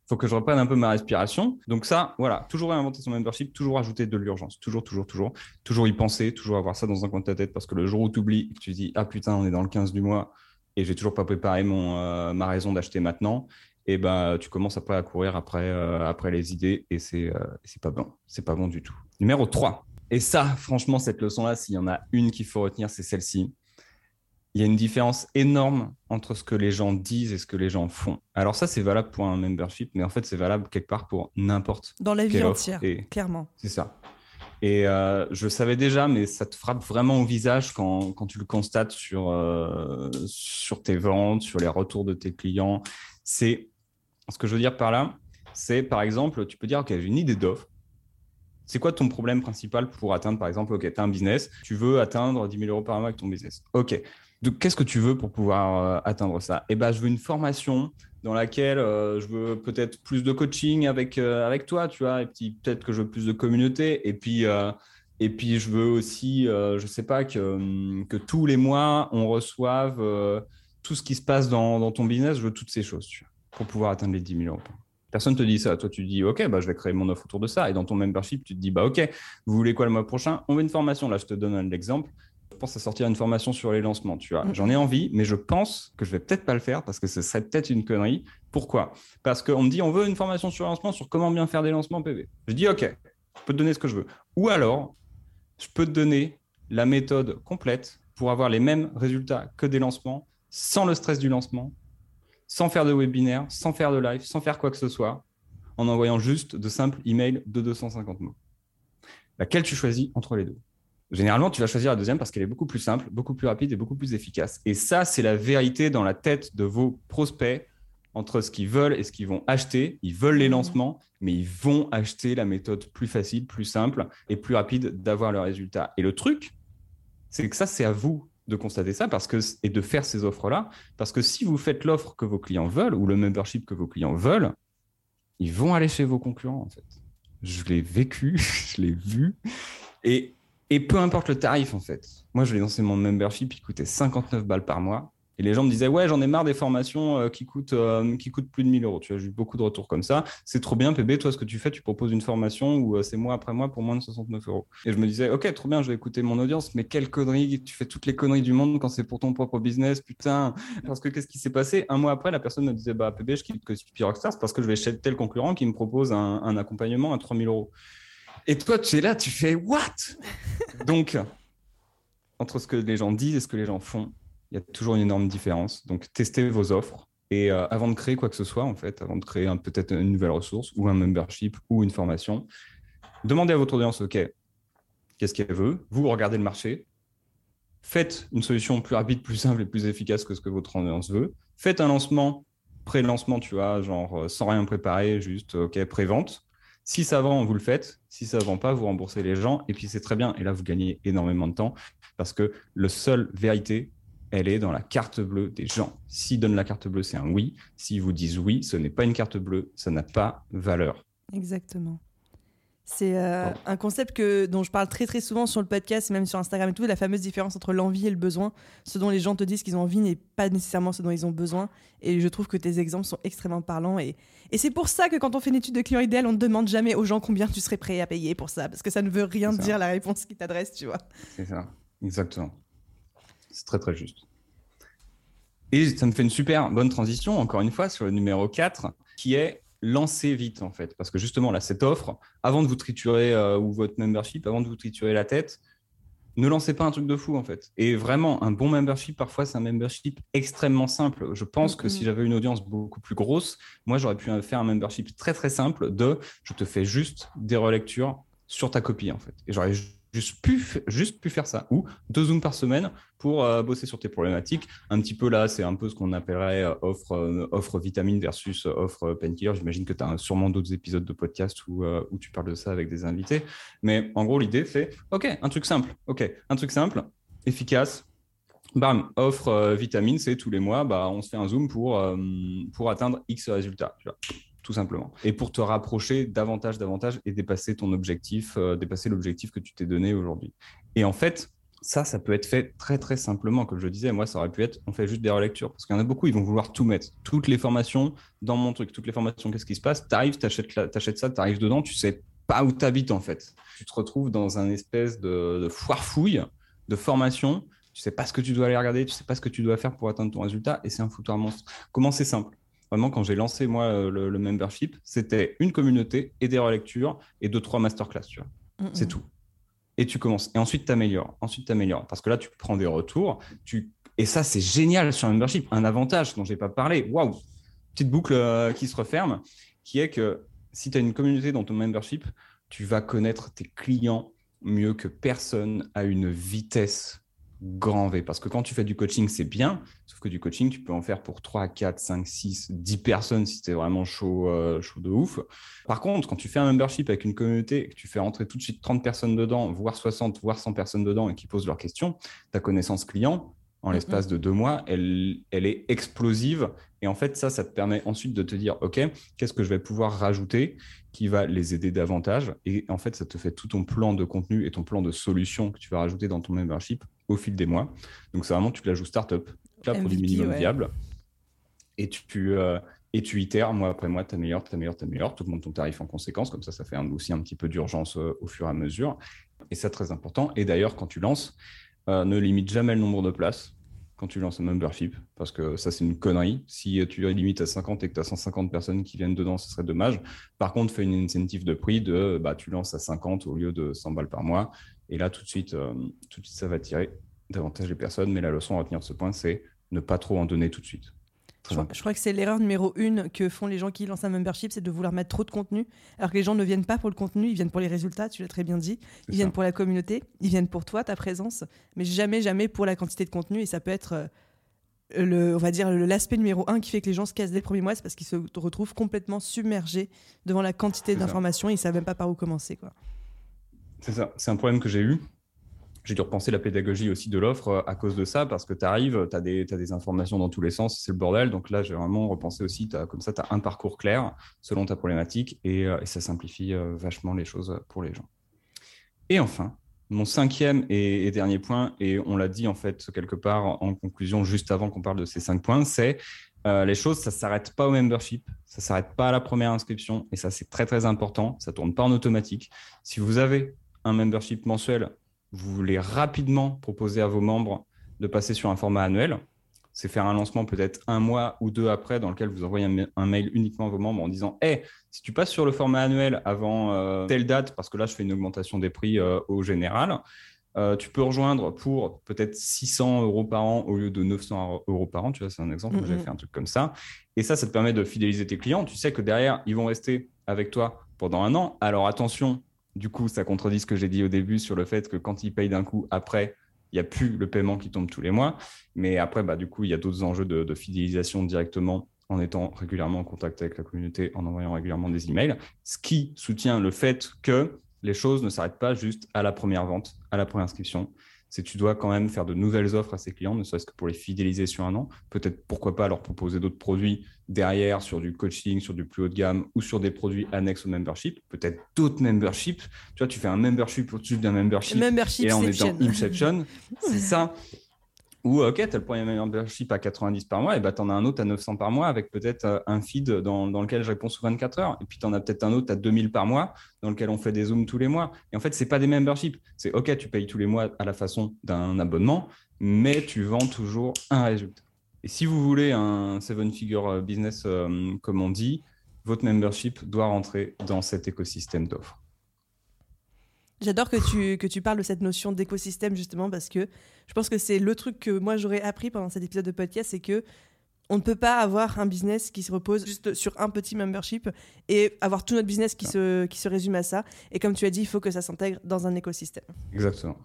faut que je reprenne un peu ma respiration. Donc ça, voilà, toujours réinventer son membership, toujours ajouter de l'urgence, toujours, toujours, toujours, toujours y penser, toujours avoir ça dans un coin de ta tête, parce que le jour où tu oublies, tu dis ah putain, on est dans le 15 du mois et j'ai toujours pas préparé mon euh, ma raison d'acheter maintenant, et ben tu commences après à courir après euh, après les idées et c'est euh, c'est pas bon, c'est pas bon du tout. Numéro 3. Et ça, franchement, cette leçon-là, s'il y en a une qu'il faut retenir, c'est celle-ci il y a une différence énorme entre ce que les gens disent et ce que les gens font. Alors ça, c'est valable pour un membership, mais en fait, c'est valable quelque part pour n'importe Dans la vie entière, clairement. C'est ça. Et euh, je savais déjà, mais ça te frappe vraiment au visage quand, quand tu le constates sur, euh, sur tes ventes, sur les retours de tes clients. C'est ce que je veux dire par là, c'est par exemple, tu peux dire, OK, j'ai une idée d'offre. C'est quoi ton problème principal pour atteindre, par exemple, OK, tu as un business, tu veux atteindre 10 000 euros par mois avec ton business. OK, qu'est-ce que tu veux pour pouvoir euh, atteindre ça? Eh ben, je veux une formation dans laquelle euh, je veux peut-être plus de coaching avec, euh, avec toi, tu vois, et puis peut-être que je veux plus de communauté, et puis, et puis je veux aussi, je sais pas, que, que tous les mois, on reçoive tout ce qui se passe dans, dans, ton business, je veux toutes ces choses, tu vois, pour pouvoir atteindre les 10 000 euros. Personne te dit ça. Toi, tu dis, OK, bah, je vais créer mon offre autour de ça. Et dans ton membership, tu te dis, bah, OK, vous voulez quoi le mois prochain? On veut une formation. Là, je te donne un exemple pense à sortir une formation sur les lancements, tu vois. Mm. J'en ai envie, mais je pense que je vais peut-être pas le faire parce que ce serait peut-être une connerie. Pourquoi? Parce qu'on me dit, on veut une formation sur les lancements, sur comment bien faire des lancements PV. Je dis, OK, je peux te donner ce que je veux. Ou alors, je peux te donner la méthode complète pour avoir les mêmes résultats que des lancements, sans le stress du lancement, sans faire de webinaire, sans faire de live, sans faire quoi que ce soit, en envoyant juste de simples emails de 250 mots. Laquelle tu choisis entre les deux? Généralement, tu vas choisir la deuxième parce qu'elle est beaucoup plus simple, beaucoup plus rapide et beaucoup plus efficace. Et ça, c'est la vérité dans la tête de vos prospects entre ce qu'ils veulent et ce qu'ils vont acheter. Ils veulent les mmh. lancements, mais ils vont acheter la méthode plus facile, plus simple et plus rapide d'avoir le résultat. Et le truc, c'est que ça, c'est à vous de constater ça parce que, et de faire ces offres-là. Parce que si vous faites l'offre que vos clients veulent ou le membership que vos clients veulent, ils vont aller chez vos concurrents, en fait. Je l'ai vécu, je l'ai vu. Et et peu importe le tarif, en fait. Moi, je l'ai lancé mon membership, il coûtait 59 balles par mois. Et les gens me disaient, ouais, j'en ai marre des formations euh, qui, coûtent, euh, qui coûtent plus de 1000 euros. Tu vois, j'ai eu beaucoup de retours comme ça. C'est trop bien, PB. Toi, ce que tu fais, tu proposes une formation où euh, c'est mois après mois pour moins de 69 euros. Et je me disais, OK, trop bien, je vais écouter mon audience, mais quelle connerie. Tu fais toutes les conneries du monde quand c'est pour ton propre business, putain. Parce que qu'est-ce qui s'est passé? Un mois après, la personne me disait, bah, PB, je quitte que Rockstars parce que je vais chez tel concurrent qui me propose un, un accompagnement à 3000 euros. Et toi, tu es là, tu fais, what? Donc, entre ce que les gens disent et ce que les gens font, il y a toujours une énorme différence. Donc, testez vos offres. Et euh, avant de créer quoi que ce soit, en fait, avant de créer peut-être une nouvelle ressource ou un membership ou une formation, demandez à votre audience, OK, qu'est-ce qu'elle veut? Vous regardez le marché, faites une solution plus rapide, plus simple et plus efficace que ce que votre audience veut. Faites un lancement, pré-lancement, tu vois, genre euh, sans rien préparer, juste OK, pré-vente. Si ça vend, vous le faites. Si ça vend pas, vous remboursez les gens. Et puis c'est très bien. Et là, vous gagnez énormément de temps parce que le seul vérité, elle est dans la carte bleue des gens. S'ils donnent la carte bleue, c'est un oui. S'ils vous disent oui, ce n'est pas une carte bleue, ça n'a pas valeur. Exactement. C'est euh, un concept que, dont je parle très très souvent sur le podcast, même sur Instagram et tout, la fameuse différence entre l'envie et le besoin. Ce dont les gens te disent qu'ils ont envie n'est pas nécessairement ce dont ils ont besoin. Et je trouve que tes exemples sont extrêmement parlants. Et, et c'est pour ça que quand on fait une étude de client idéal, on ne demande jamais aux gens combien tu serais prêt à payer pour ça. Parce que ça ne veut rien dire la réponse qui t'adresse, tu vois. C'est ça, exactement. C'est très très juste. Et ça me fait une super bonne transition, encore une fois, sur le numéro 4, qui est lancez vite en fait. Parce que justement, là, cette offre, avant de vous triturer euh, ou votre membership, avant de vous triturer la tête, ne lancez pas un truc de fou en fait. Et vraiment, un bon membership, parfois, c'est un membership extrêmement simple. Je pense que si j'avais une audience beaucoup plus grosse, moi, j'aurais pu faire un membership très très simple de je te fais juste des relectures sur ta copie en fait. Et j'aurais juste pu, juste pu faire ça. Ou deux zooms par semaine pour euh, bosser sur tes problématiques. Un petit peu là, c'est un peu ce qu'on appellerait euh, offre, euh, offre vitamine versus offre painkiller. J'imagine que tu as sûrement d'autres épisodes de podcast où, où tu parles de ça avec des invités. Mais en gros, l'idée, c'est OK, un truc simple. OK, un truc simple, efficace. Bam, offre vitamine, c'est tous les mois, bah, on se fait un zoom pour, pour atteindre X résultats tout simplement. Et pour te rapprocher davantage, davantage et dépasser ton objectif, euh, dépasser l'objectif que tu t'es donné aujourd'hui. Et en fait, ça, ça peut être fait très très simplement. Comme je disais, moi, ça aurait pu être, on fait juste des relectures. Parce qu'il y en a beaucoup, ils vont vouloir tout mettre. Toutes les formations dans mon truc, toutes les formations, qu'est-ce qui se passe? Tu arrives, tu achètes, ça, tu arrives dedans, tu sais pas où tu habites en fait. Tu te retrouves dans un espèce de, de foire-fouille de formation. Tu sais pas ce que tu dois aller regarder, tu sais pas ce que tu dois faire pour atteindre ton résultat et c'est un foutoir monstre. Comment c'est simple? Vraiment, quand j'ai lancé moi euh, le, membership, c'était une communauté et des relectures et deux, trois masterclass, tu vois. C'est tout. Et tu commences. Et ensuite, tu améliores. Ensuite, tu améliores. Parce que là, tu prends des retours. Tu... Et ça, c'est génial sur un membership. Un avantage dont je n'ai pas parlé. Waouh Petite boucle euh, qui se referme, qui est que si tu as une communauté dans ton membership, tu vas connaître tes clients mieux que personne à une vitesse grand V. Parce que quand tu fais du coaching, c'est bien, sauf que du coaching, tu peux en faire pour 3, 4, 5, 6, 10 personnes si tu es vraiment chaud, euh, chaud de ouf. Par contre, quand tu fais un membership avec une communauté que tu fais rentrer tout de suite 30 personnes dedans, voire 60, voire 100 personnes dedans et qui posent leurs questions, ta connaissance client, en l'espace de deux mois, elle, elle est explosive. Et en fait, ça, ça te permet ensuite de te dire, OK, qu'est-ce que je vais pouvoir rajouter qui va les aider davantage? Et en fait, ça te fait tout ton plan de contenu et ton plan de solution que tu vas rajouter dans ton membership au fil des mois. Donc, c'est vraiment, tu la joues startup, là, pour du minimum viable. Et tu, euh, et tu itères mois après mois, tu améliores, tu améliores, tu améliores, tu augmentes ton tarif en conséquence. Comme ça, ça fait aussi un petit peu d'urgence euh, au fur et à mesure. Et c'est très important. Et d'ailleurs, quand tu lances, euh, ne limite jamais le nombre de places quand tu lances un membership, parce que ça, c'est une connerie. Si tu limites à 50 et que tu as 150 personnes qui viennent dedans, ce serait dommage. Par contre, fais une incentive de prix de bah, tu lances à 50 au lieu de 100 balles par mois. Et là, tout de suite, euh, tout de suite ça va tirer davantage les personnes. Mais la leçon à retenir de ce point, c'est ne pas trop en donner tout de suite. Je crois, que c'est l'erreur numéro une que font les gens qui lancent un membership, c'est de vouloir mettre trop de contenu, alors que les gens ne viennent pas pour le contenu, ils viennent pour les résultats, tu l'as très bien dit, ils viennent pour la communauté, ils viennent pour toi, ta présence, mais jamais, jamais pour la quantité de contenu, et ça peut être... Euh, le, on va dire l'aspect numéro un qui fait que les gens se cassent dès le premier mois, c'est parce qu'ils se retrouvent complètement submergés devant la quantité d'informations et ils savent même pas par où commencer. quoi. C'est ça, c'est un problème que j'ai eu j'ai dû repenser la pédagogie aussi de l'offre euh, à cause de ça, parce que tu arrives, tu as, des informations dans tous les sens, c'est le bordel. Donc là, j'ai vraiment repensé aussi, comme ça, tu as un parcours clair selon ta problématique et, euh, ça simplifie euh, vachement les choses pour les gens. Et enfin, mon cinquième et, dernier point, et on l'a dit en fait quelque part en conclusion juste avant qu'on parle de ces cinq points, c'est les choses, ça ne s'arrête pas au membership, ça ne s'arrête pas à la première inscription, et ça c'est très très important, ça ne tourne pas en automatique. Si vous avez un membership mensuel vous voulez rapidement proposer à vos membres de passer sur un format annuel, c'est faire un lancement peut-être un mois ou deux après dans lequel vous envoyez un, mail uniquement à vos membres en disant Hey, si tu passes sur le format annuel avant euh, telle date, parce que là je fais une augmentation des prix euh, au général, euh, tu peux rejoindre pour peut-être 600 euros par an au lieu de 900 euros par an. Tu vois, c'est un exemple. J'avais fait un truc comme ça. Et ça, ça te permet de fidéliser tes clients. Tu sais que derrière, ils vont rester avec toi pendant un an. Alors attention, du coup, ça contredit ce que j'ai dit au début sur le fait que quand ils payent d'un coup, après, il n'y a plus le paiement qui tombe tous les mois. Mais après, bah, du coup, il y a d'autres enjeux de, fidélisation directement en étant régulièrement en contact avec la communauté, en envoyant régulièrement des emails, ce qui soutient le fait que les choses ne s'arrêtent pas juste à la première vente, à la première inscription. C'est que tu dois quand même faire de nouvelles offres à ces clients, ne serait-ce que pour les fidéliser sur un an. Peut-être, pourquoi pas, leur proposer d'autres produits derrière sur du coaching, sur du plus haut de gamme ou sur des produits annexes au membership. Peut-être d'autres memberships. Tu vois, tu fais un membership au-dessus d'un membership. Membership et on est dans Inception. C'est ça. Ou, OK, tu as le premier membership à 90 par mois, et bah, tu en as un autre à 900 par mois avec peut-être euh, un feed dans, lequel je réponds sous 24 heures. Et puis, tu en as peut-être un autre à 2000 par mois dans lequel on fait des zooms tous les mois. Et en fait, ce n'est pas des memberships. C'est OK, tu payes tous les mois à la façon d'un abonnement, mais tu vends toujours un résultat. Et si vous voulez un seven-figure euh, business, euh, comme on dit, votre membership doit rentrer dans cet écosystème d'offres. J'adore que tu, que tu parles de cette notion d'écosystème justement parce que je pense que c'est le truc que moi j'aurais appris pendant cet épisode de podcast, c'est que on ne peut pas avoir un business qui se repose juste sur un petit membership et avoir tout notre business qui, se, qui se résume à ça. Et comme tu as dit, il faut que ça s'intègre dans un écosystème. Exactement.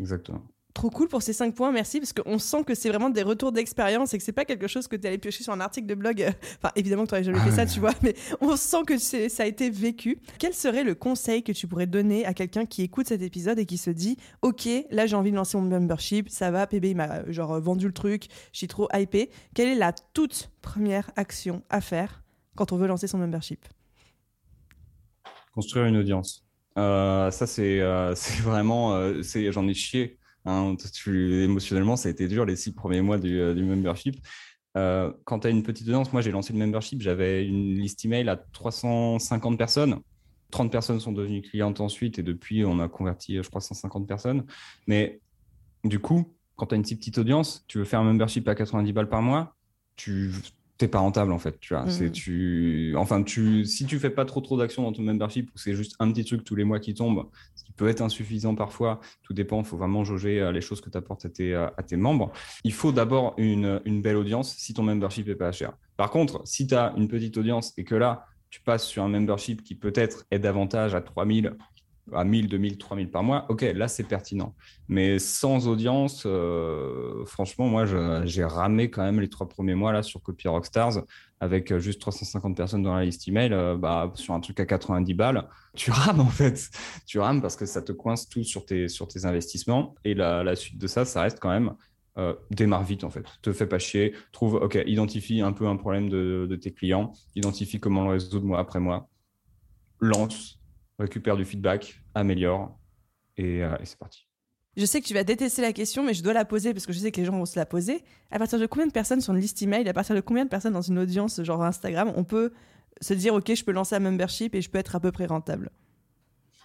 Exactement. Trop cool pour ces 5 points, merci, parce qu'on sent que c'est vraiment des retours d'expérience et que c'est pas quelque chose que tu allais piocher sur un article de blog. Enfin, évidemment que tu n'aurais jamais fait ça, tu vois, mais on sent que ça a été vécu. Quel serait le conseil que tu pourrais donner à quelqu'un qui écoute cet épisode et qui se dit Ok, là j'ai envie de lancer mon membership, ça va, PB il m'a genre vendu le truc, je suis trop hypé. Quelle est la toute première action à faire quand on veut lancer son membership? Construire une audience. Euh, ça, c'est euh, vraiment. Euh, j'en ai chié Hein, émotionnellement, ça a été dur les six premiers mois du, euh, membership. Euh, quand tu as une petite audience, moi j'ai lancé le membership, j'avais une liste email à 350 personnes. 30 personnes sont devenues clientes ensuite et depuis on a converti, je crois, 150 personnes. Mais du coup, quand tu as une petite audience, tu veux faire un membership à 90 balles par mois, tu t'es pas rentable en fait tu vois. C'est mmh. tu enfin tu si tu fais pas trop trop d'actions dans ton membership ou c'est juste un petit truc tous les mois qui tombe ce qui peut être insuffisant parfois tout dépend il faut vraiment jauger euh, les choses que tu apportes à tes, euh, à tes membres. Il faut d'abord une, une belle audience si ton membership est pas cher. Par contre si tu as une petite audience et que là tu passes sur un membership qui peut-être est davantage à 3000 à 1000, 2000, 3000 par mois, ok, là c'est pertinent. Mais sans audience, euh, franchement, moi j'ai ramé quand même les trois premiers mois là sur Copy Rockstars avec euh, juste 350 personnes dans la liste email, euh, bah, sur un truc à 90 balles. Tu rames en fait, tu rames parce que ça te coince tout sur tes, sur tes investissements. Et la, suite de ça, ça reste quand même démarre vite en fait. Te fais pas chier. Trouve, ok, identifie un peu un problème de, de tes clients, identifie comment le résoudre mois après mois, lance récupère du feedback, améliore, euh, et, c'est parti. Je sais que tu vas détester la question, mais je dois la poser parce que je sais que les gens vont se la poser. À partir de combien de personnes sur une liste email, à partir de combien de personnes dans une audience genre Instagram, on peut se dire ok, je peux lancer un membership et je peux être à peu près rentable?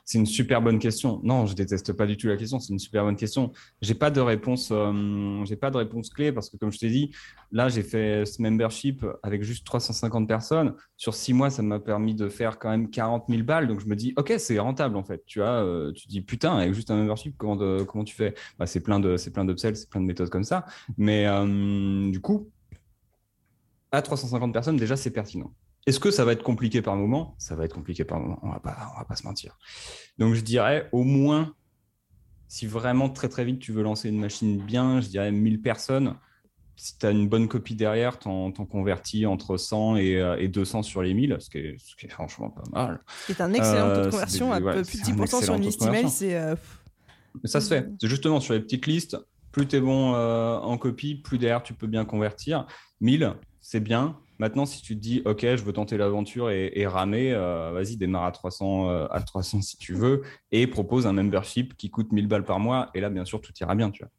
C'est une super bonne question. Non, je déteste pas du tout la question. C'est une super bonne question. J'ai pas de réponse. Euh, j'ai pas de réponse clé parce que comme je t'ai dit, là j'ai fait ce membership avec juste 350 personnes. Sur six mois, ça m'a permis de faire quand même 40 000 balles. Donc je me dis, ok, c'est rentable en fait. Tu vois, euh, tu dis putain, avec juste un membership, comment comment tu fais? Bah, C'est plein de c'est plein d'upsells, c'est plein de méthodes comme ça. Mais euh, du coup, à 350 personnes, déjà c'est pertinent. Est-ce que ça va être compliqué par moment? Ça va être compliqué par moment, on va pas, on va pas se mentir. Donc je dirais au moins, si vraiment très très vite tu veux lancer une machine bien, je dirais 1000 personnes. Si tu as une bonne copie derrière, tu en, convertis entre 100 et, 200 euh, sur les 1000, ce qui est, ce qui est franchement pas mal. C'est un excellent taux de euh, conversion, à plus de 10% sur une liste email, c'est... Euh, ça se fait. C'est justement sur les petites listes, plus tu es bon en copie, plus derrière tu peux bien convertir. 1000, c'est bien. Maintenant, si tu te dis, OK, je veux tenter l'aventure et, ramer, euh, vas-y, démarre à 300, euh, à 300 si tu veux, et propose un membership qui coûte 1000 balles par mois. Et là, bien sûr, tout ira bien, tu vois.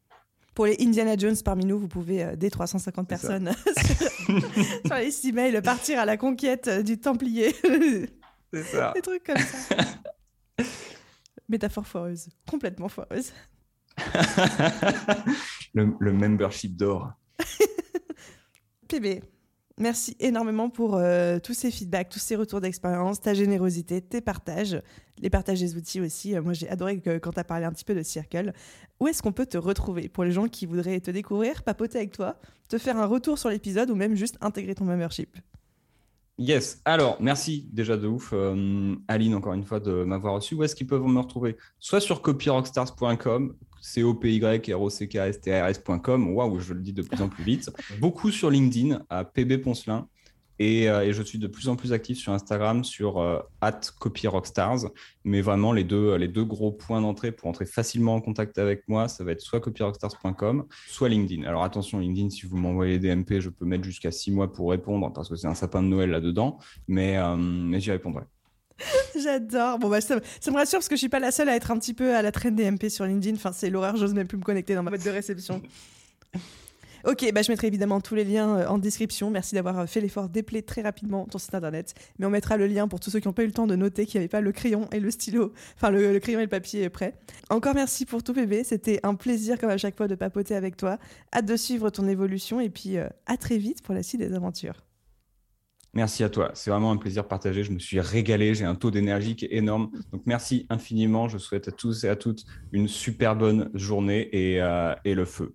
Pour les Indiana Jones parmi nous, vous pouvez, euh, dès 350 personnes, sur, les emails, partir à la conquête du Templier. C'est ça. Des trucs comme ça. Métaphore foireuse, complètement foireuse. le, le membership d'or. PB, Merci énormément pour euh, tous ces feedbacks, tous ces retours d'expérience, ta générosité, tes partages, les partages des outils aussi. Euh, moi, j'ai adoré que, quand tu as parlé un petit peu de Circle. Où est-ce qu'on peut te retrouver pour les gens qui voudraient te découvrir, papoter avec toi, te faire un retour sur l'épisode ou même juste intégrer ton membership? Yes. Alors, merci déjà de ouf, euh, Aline, encore une fois, de m'avoir reçu. Où est-ce qu'ils peuvent me retrouver? Soit sur copyrockstars.com, c o p y r o c k s t r s.com. Waouh, je le dis de plus en plus vite. Beaucoup sur LinkedIn à PB Poncelin. Euh, et, je suis de plus en plus actif sur Instagram sur euh, @copyrockstars. Mais vraiment, les deux, les deux gros points d'entrée pour entrer facilement en contact avec moi, ça va être soit copyrockstars.com, soit LinkedIn. Alors attention, LinkedIn, si vous m'envoyez des MP, je peux mettre jusqu'à six mois pour répondre parce que c'est un sapin de Noël là-dedans. Mais, euh, mais j'y répondrai. J'adore. Bon, bah, ça, me rassure parce que je suis pas la seule à être un petit peu à la traîne des MP sur LinkedIn. Enfin, c'est l'horreur, j'ose même plus me connecter dans ma boîte de réception. Ok, bah je mettrai évidemment tous les liens euh, en description. Merci d'avoir euh, fait l'effort d'épeler très rapidement ton site internet. Mais on mettra le lien pour tous ceux qui n'ont pas eu le temps de noter qu'il n'y avait pas le crayon et le stylo, enfin le, crayon et le papier prêt. Encore merci pour tout bébé. C'était un plaisir comme à chaque fois de papoter avec toi. Hâte de suivre ton évolution et puis euh, à très vite pour la suite des aventures. Merci à toi. C'est vraiment un plaisir partagé. Je me suis régalé. J'ai un taux d'énergie qui est énorme. Donc, merci infiniment. Je souhaite à tous et à toutes une super bonne journée et, et le feu.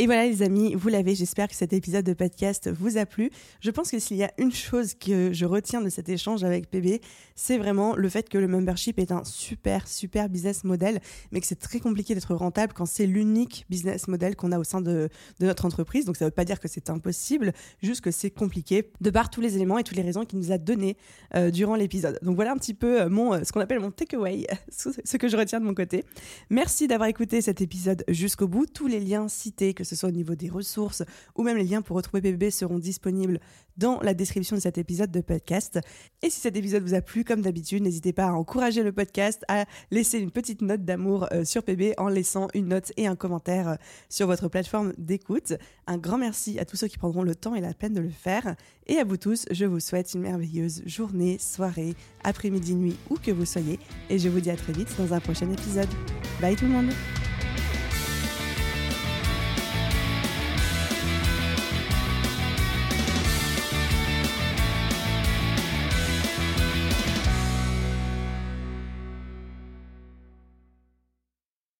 Et voilà les amis, vous l'avez, j'espère que cet épisode de podcast vous a plu. Je pense que s'il y a une chose que je retiens de cet échange avec PB, c'est vraiment le fait que le membership est un super, super business model, mais que c'est très compliqué d'être rentable quand c'est l'unique business model qu'on a au sein de, notre entreprise. Donc ça ne veut pas dire que c'est impossible, juste que c'est compliqué de par tous les éléments et toutes les raisons qu'il nous a donné euh, durant l'épisode. Donc voilà un petit peu euh, mon, euh, ce qu'on appelle mon takeaway, ce que je retiens de mon côté. Merci d'avoir écouté cet épisode jusqu'au bout. Tous les liens cités, que ce soit au niveau des ressources ou même les liens pour retrouver PBB seront disponibles dans la description de cet épisode de podcast. Et si cet épisode vous a plu, comme d'habitude, n'hésitez pas à encourager le podcast, à laisser une petite note d'amour euh, sur PB en laissant une note et un commentaire euh, sur votre plateforme d'écoute. Un grand merci à tous ceux qui prendront le temps et la peine de le faire. Et à vous tous, je vous souhaite une merveilleuse journée, soirée, après-midi, nuit, où que vous soyez. Et je vous dis à très vite dans un prochain épisode. Bye tout le monde